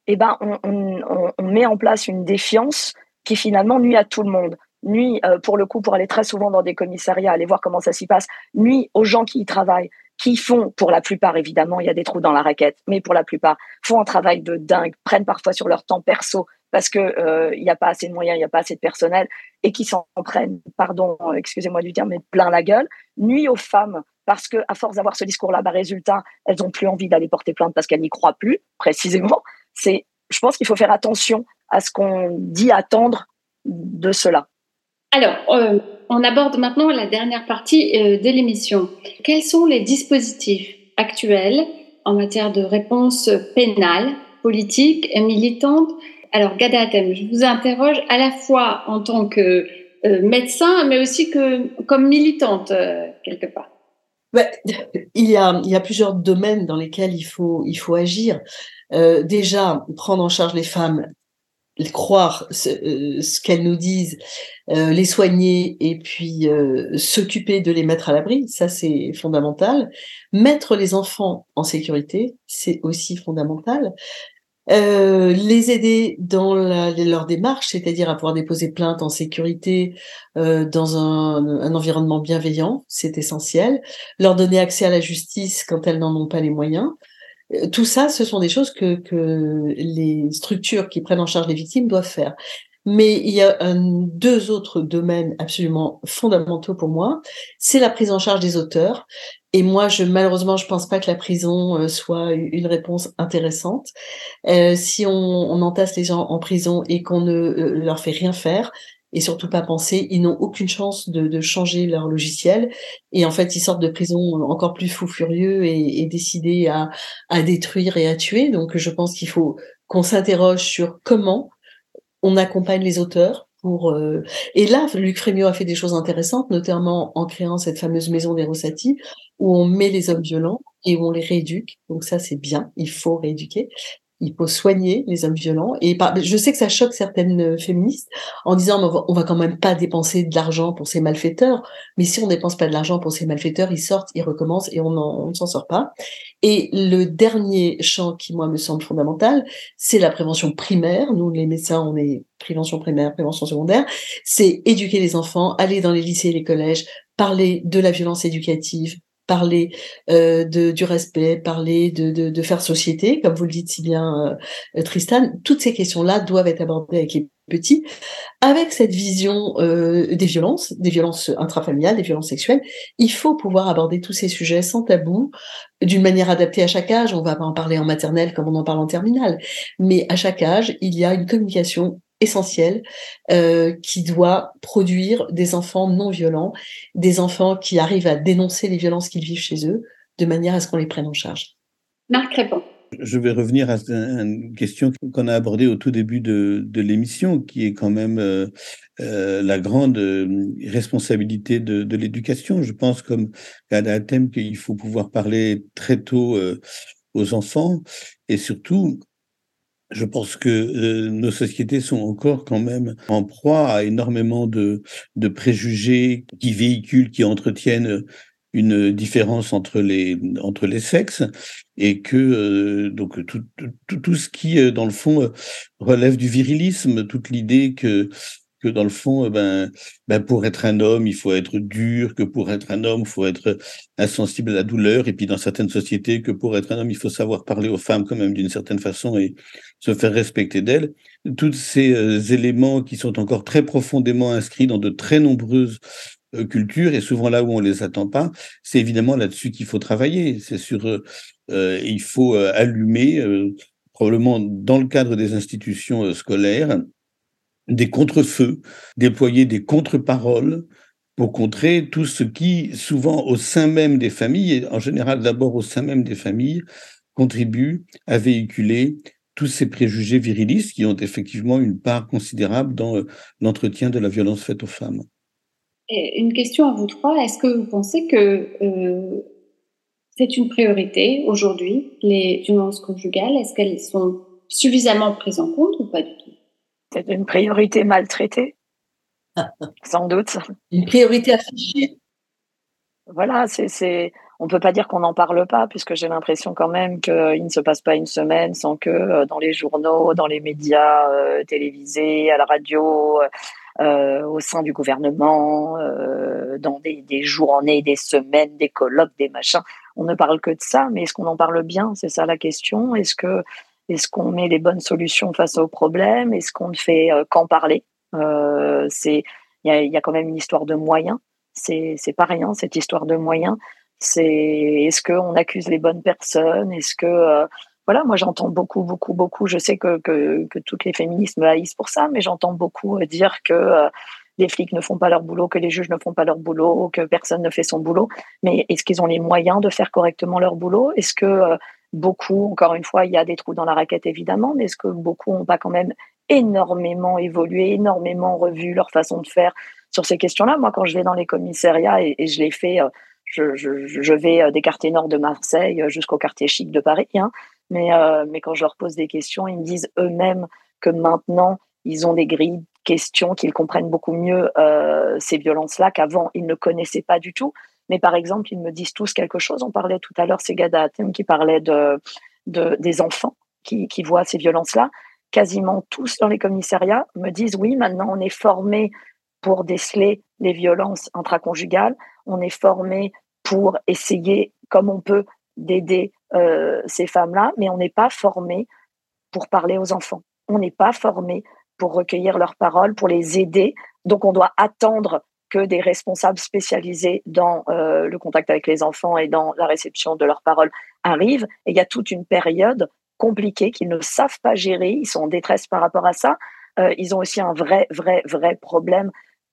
eh ben on, met en place une défiance qui finalement nuit à tout le monde. Nuit euh, pour le coup pour aller très souvent dans des commissariats, aller voir comment ça s'y passe. Nuit aux gens qui y travaillent, qui font pour la plupart évidemment il y a des trous dans la raquette, mais pour la plupart font un travail de dingue, prennent parfois sur leur temps perso parce que euh, il n'y a pas assez de moyens, il n'y a pas assez de personnel, et qui s'en prennent, pardon, excusez-moi du terme, mais plein la gueule, nuit aux femmes parce que à force d'avoir ce discours-là, bah, résultat, elles ont plus envie d'aller porter plainte parce qu'elles n'y croient plus, précisément. C'est, je pense qu'il faut faire attention à ce qu'on dit attendre de cela. Alors, euh, on aborde maintenant la dernière partie euh, de l'émission. Quels sont les dispositifs actuels en matière de réponse pénale, politique et militante? Alors, Gada Atem, je vous interroge à la fois en tant que euh, médecin, mais aussi que comme militante quelque part. Il, y a, plusieurs domaines dans lesquels il faut, agir. Euh, déjà, prendre en charge les femmes, croire ce, euh, ce qu'elles nous disent, euh, les soigner et puis euh, s'occuper de les mettre à l'abri, ça c'est fondamental. Mettre les enfants en sécurité, c'est aussi fondamental. Euh, les aider dans la, leur démarche, c'est-à-dire à pouvoir déposer plainte en sécurité euh, dans un, un, environnement bienveillant, c'est essentiel. Leur donner accès à la justice quand elles n'en ont pas les moyens. Euh, tout ça, ce sont des choses que, que les structures qui prennent en charge les victimes doivent faire. Mais il y a un, deux autres domaines absolument fondamentaux pour moi. C'est la prise en charge des auteurs. Et moi, je, malheureusement, je pense pas que la prison euh, soit une réponse intéressante. Euh, si on, on, entasse les gens en prison et qu'on ne euh, leur fait rien faire, et surtout pas penser, ils n'ont aucune chance de, changer leur logiciel. Et en fait, ils sortent de prison encore plus fous furieux et, décidés à, détruire et à tuer. Donc, je pense qu'il faut qu'on s'interroge sur comment on accompagne les auteurs pour. Euh... Et là, Luc Frémio a fait des choses intéressantes, notamment en créant cette fameuse maison des Rossati, où on met les hommes violents et où on les rééduque. Donc ça, c'est bien. Il faut rééduquer il faut soigner les hommes violents. Et je sais que ça choque certaines féministes en disant on va, va quand même pas dépenser de l'argent pour ces malfaiteurs. Mais si on dépense pas de l'argent pour ces malfaiteurs, ils sortent, ils recommencent et on ne s'en sort pas. Et le dernier champ qui moi me semble fondamental, c'est la prévention primaire. Nous les médecins, on est prévention primaire, prévention secondaire. C'est éduquer les enfants, aller dans les lycées et les collèges, parler de la violence éducative, parler euh, de, du respect, parler de, de, de, faire société, comme vous le dites si bien, euh, Tristan. Toutes ces questions-là doivent être abordées avec les petits, avec cette vision euh, des violences, des violences intrafamiliales, des violences sexuelles. Il faut pouvoir aborder tous ces sujets sans tabou, d'une manière adaptée à chaque âge. On va pas en parler en maternelle comme on en parle en terminale, mais à chaque âge, il y a une communication essentiel euh, qui doit produire des enfants non violents, des enfants qui arrivent à dénoncer les violences qu'ils vivent chez eux, de manière à ce qu'on les prenne en charge. Marc répond. Je vais revenir à une question qu'on a abordée au tout début de, de l'émission, qui est quand même euh, euh, la grande euh, responsabilité de, de l'éducation. Je pense, comme un thème, qu'il faut pouvoir parler très tôt euh, aux enfants et surtout je pense que euh, nos sociétés sont encore quand même en proie à énormément de, préjugés qui véhiculent, qui entretiennent une différence entre les entre les sexes et que euh, donc tout, tout, tout ce qui euh, dans le fond relève du virilisme toute l'idée que que dans le fond, euh, ben, ben, pour être un homme, il faut être dur, que pour être un homme, il faut être insensible à la douleur, et puis dans certaines sociétés, que pour être un homme, il faut savoir parler aux femmes quand même d'une certaine façon et se faire respecter d'elles. Tous ces euh, éléments qui sont encore très profondément inscrits dans de très nombreuses euh, cultures, et souvent là où on les attend pas, c'est évidemment là-dessus qu'il faut travailler. C'est sur, euh, il faut allumer, probablement dans le cadre des institutions scolaires, des contre-feux, déployer des contre-paroles pour contrer tout ce qui, souvent au sein même des familles, et en général d'abord au sein même des familles, contribue à véhiculer tous ces préjugés virilistes qui ont effectivement une part considérable dans l'entretien de la violence faite aux femmes. Une question à vous trois, est-ce que vous pensez que c'est une priorité aujourd'hui, les violences conjugales? Est-ce qu'elles sont suffisamment prises en compte ou pas du C'est une priorité maltraitée, sans doute. Une priorité affichée. Voilà, c'est, on peut pas dire qu'on n'en parle pas, puisque j'ai l'impression quand même qu'il ne se passe pas une semaine sans que euh, dans les journaux, dans les médias euh, télévisés, à la radio, euh, au sein du gouvernement, dans des, des journées, des semaines, des colloques, des machins, on ne parle que de ça, mais est-ce qu'on en parle bien? C'est ça la question. Est-ce que est-ce qu'on met les bonnes solutions face aux problèmes Est-ce qu'on ne fait euh, qu'en parler? Euh, C'est il y a, quand même une histoire de moyens. C'est c'est pas rien cette histoire de moyens. C'est est-ce qu'on accuse les bonnes personnes? Est-ce que euh, voilà, moi j'entends beaucoup, beaucoup, beaucoup. Je sais que, que, que toutes les féministes me haïssent pour ça, mais j'entends beaucoup dire que les flics ne font pas leur boulot, que les juges ne font pas leur boulot, que personne ne fait son boulot. Mais est-ce qu'ils ont les moyens de faire correctement leur boulot? Est-ce que euh, beaucoup, encore une fois, il y a des trous dans la raquette évidemment, mais est-ce que beaucoup n'ont pas quand même énormément évolué, énormément revu leur façon de faire sur ces questions-là? Moi, quand je vais dans les commissariats, et, je l'ai fait, euh, je, vais euh, des quartiers nord de Marseille jusqu'au quartier chic de Paris, hein, mais, mais quand je leur pose des questions, ils me disent eux-mêmes que maintenant, ils ont des grilles questions, qu'ils comprennent beaucoup mieux euh, ces violences-là qu'avant ils ne connaissaient pas du tout. Mais par exemple, ils me disent tous quelque chose. On parlait tout à l'heure, c'est Gada qui parlait de, de, des enfants qui, qui voient ces violences-là. Quasiment tous dans les commissariats me disent oui, maintenant on est formé pour déceler les violences intraconjugales. On est formé pour essayer, comme on peut, d'aider euh, ces femmes-là, mais on n'est pas formé pour parler aux enfants. On n'est pas formé pour recueillir leurs paroles, pour les aider. Donc on doit attendre que des responsables spécialisés dans euh, le contact avec les enfants et dans la réception de leurs paroles arrivent. Et il y a toute une période compliquée qu'ils ne savent pas gérer. Ils sont en détresse par rapport à ça. Euh, ils ont aussi un vrai, vrai, vrai problème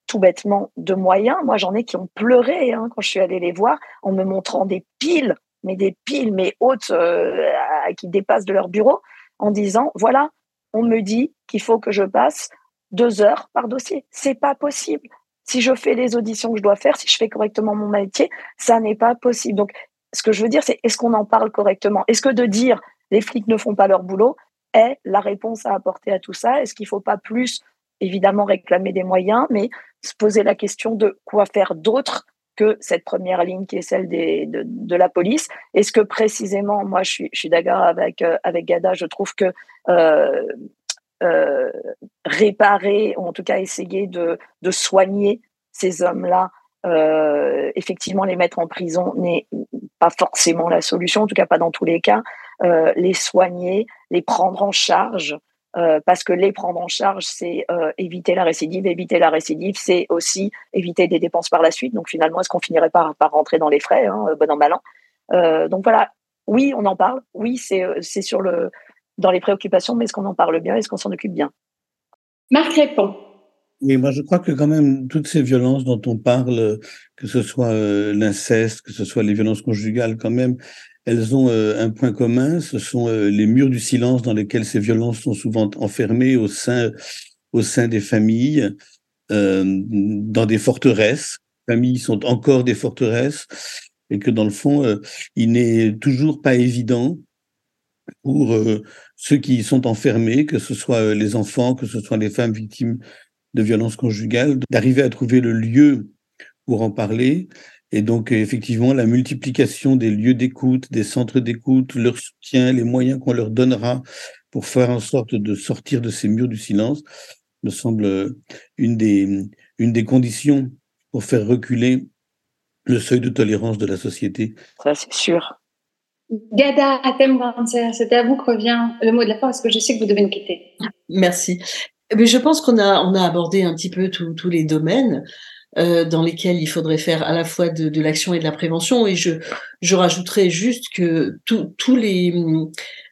tout bêtement de moyens. Moi, j'en ai qui ont pleuré hein, quand je suis allée les voir en me montrant des piles, mais des piles, mais hautes, euh, qui dépassent de leur bureau, en disant, voilà, on me dit qu'il faut que je passe deux heures par dossier. C'est pas possible. Si je fais les auditions que je dois faire, si je fais correctement mon métier, ça n'est pas possible. Donc, ce que je veux dire, c'est est-ce qu'on en parle correctement? Est-ce que de dire les flics ne font pas leur boulot est la réponse à apporter à tout ça? Est-ce qu'il ne faut pas plus, évidemment, réclamer des moyens, mais se poser la question de quoi faire d'autre que cette première ligne qui est celle de, la police? Est-ce que précisément, moi je suis, je suis d'accord avec, euh, avec Gada, je trouve que euh, euh, réparer, ou en tout cas essayer de, soigner ces hommes-là, effectivement les mettre en prison n'est pas forcément la solution, en tout cas pas dans tous les cas. les soigner, les prendre en charge, euh, parce que les prendre en charge, c'est euh, éviter la récidive. Éviter la récidive, c'est aussi éviter des dépenses par la suite. Donc finalement, est-ce qu'on finirait par, par rentrer dans les frais, hein, bon an, mal an? Euh, Donc voilà, oui, on en parle. Oui, c'est sur le dans les préoccupations, mais est-ce qu'on en parle bien Est-ce qu'on s'en occupe bien? Marc répond. Oui, moi je crois que quand même toutes ces violences dont on parle, que ce soit l'inceste, que ce soit les violences conjugales, quand même, elles ont euh, un point commun, ce sont euh, les murs du silence dans lesquels ces violences sont souvent enfermées au sein, au sein des familles, euh, dans des forteresses. Les familles sont encore des forteresses et que dans le fond, il n'est toujours pas évident pour ceux qui sont enfermés, que ce soit les enfants, que ce soit les femmes victimes de violences conjugales, d'arriver à trouver le lieu pour en parler et donc, effectivement, la multiplication des lieux d'écoute, des centres d'écoute, leur soutien, les moyens qu'on leur donnera pour faire en sorte de sortir de ces murs du silence, me semble une des, une des conditions pour faire reculer le seuil de tolérance de la société. Ça, c'est sûr. Gada Atem c'était à vous que revient le mot de la fin parce que je sais que vous devez nous quitter. Merci. Mais je pense qu'on a, on a abordé un petit peu tous les domaines euh, dans lesquels il faudrait faire à la fois de, de l'action et de la prévention. Et je, je rajouterais juste que tous les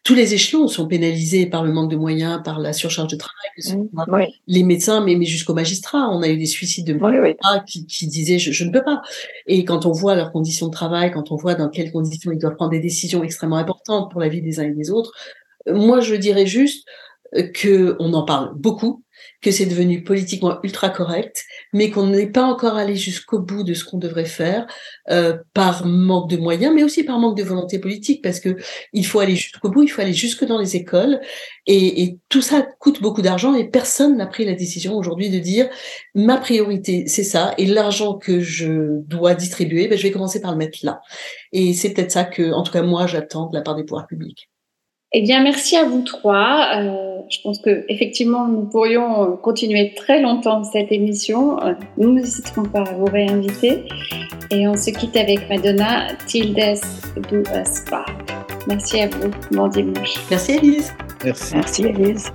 tous les échelons sont pénalisés par le manque de moyens, par la surcharge de travail. Mm, les médecins, mais, mais jusqu'aux magistrats, on a eu des suicides de oui, magistrats. Qui, qui, disaient je, je, ne peux pas. Et quand on voit leurs conditions de travail, quand on voit dans quelles conditions ils doivent prendre des décisions extrêmement importantes pour la vie des uns et des autres, euh, moi je dirais juste que on en parle beaucoup, que c'est devenu politiquement ultra correct, mais qu'on n'est pas encore allé jusqu'au bout de ce qu'on devrait faire euh, par manque de moyens, mais aussi par manque de volonté politique, parce que il faut aller jusqu'au bout, il faut aller jusque dans les écoles, et, et tout ça coûte beaucoup d'argent, et personne n'a pris la décision aujourd'hui de dire ma priorité c'est ça, et l'argent que je dois distribuer, ben, je vais commencer par le mettre là. Et c'est peut-être ça que, en tout cas moi, j'attends de la part des pouvoirs publics. Eh bien, merci à vous trois. Euh, je pense que effectivement, nous pourrions euh, continuer très longtemps cette émission. Euh, nous n'hésiterons pas à vous réinviter. Et on se quitte avec Madonna, Tildes do Us Merci à vous. Bon dimanche. Merci Elise. Merci. Merci Elise.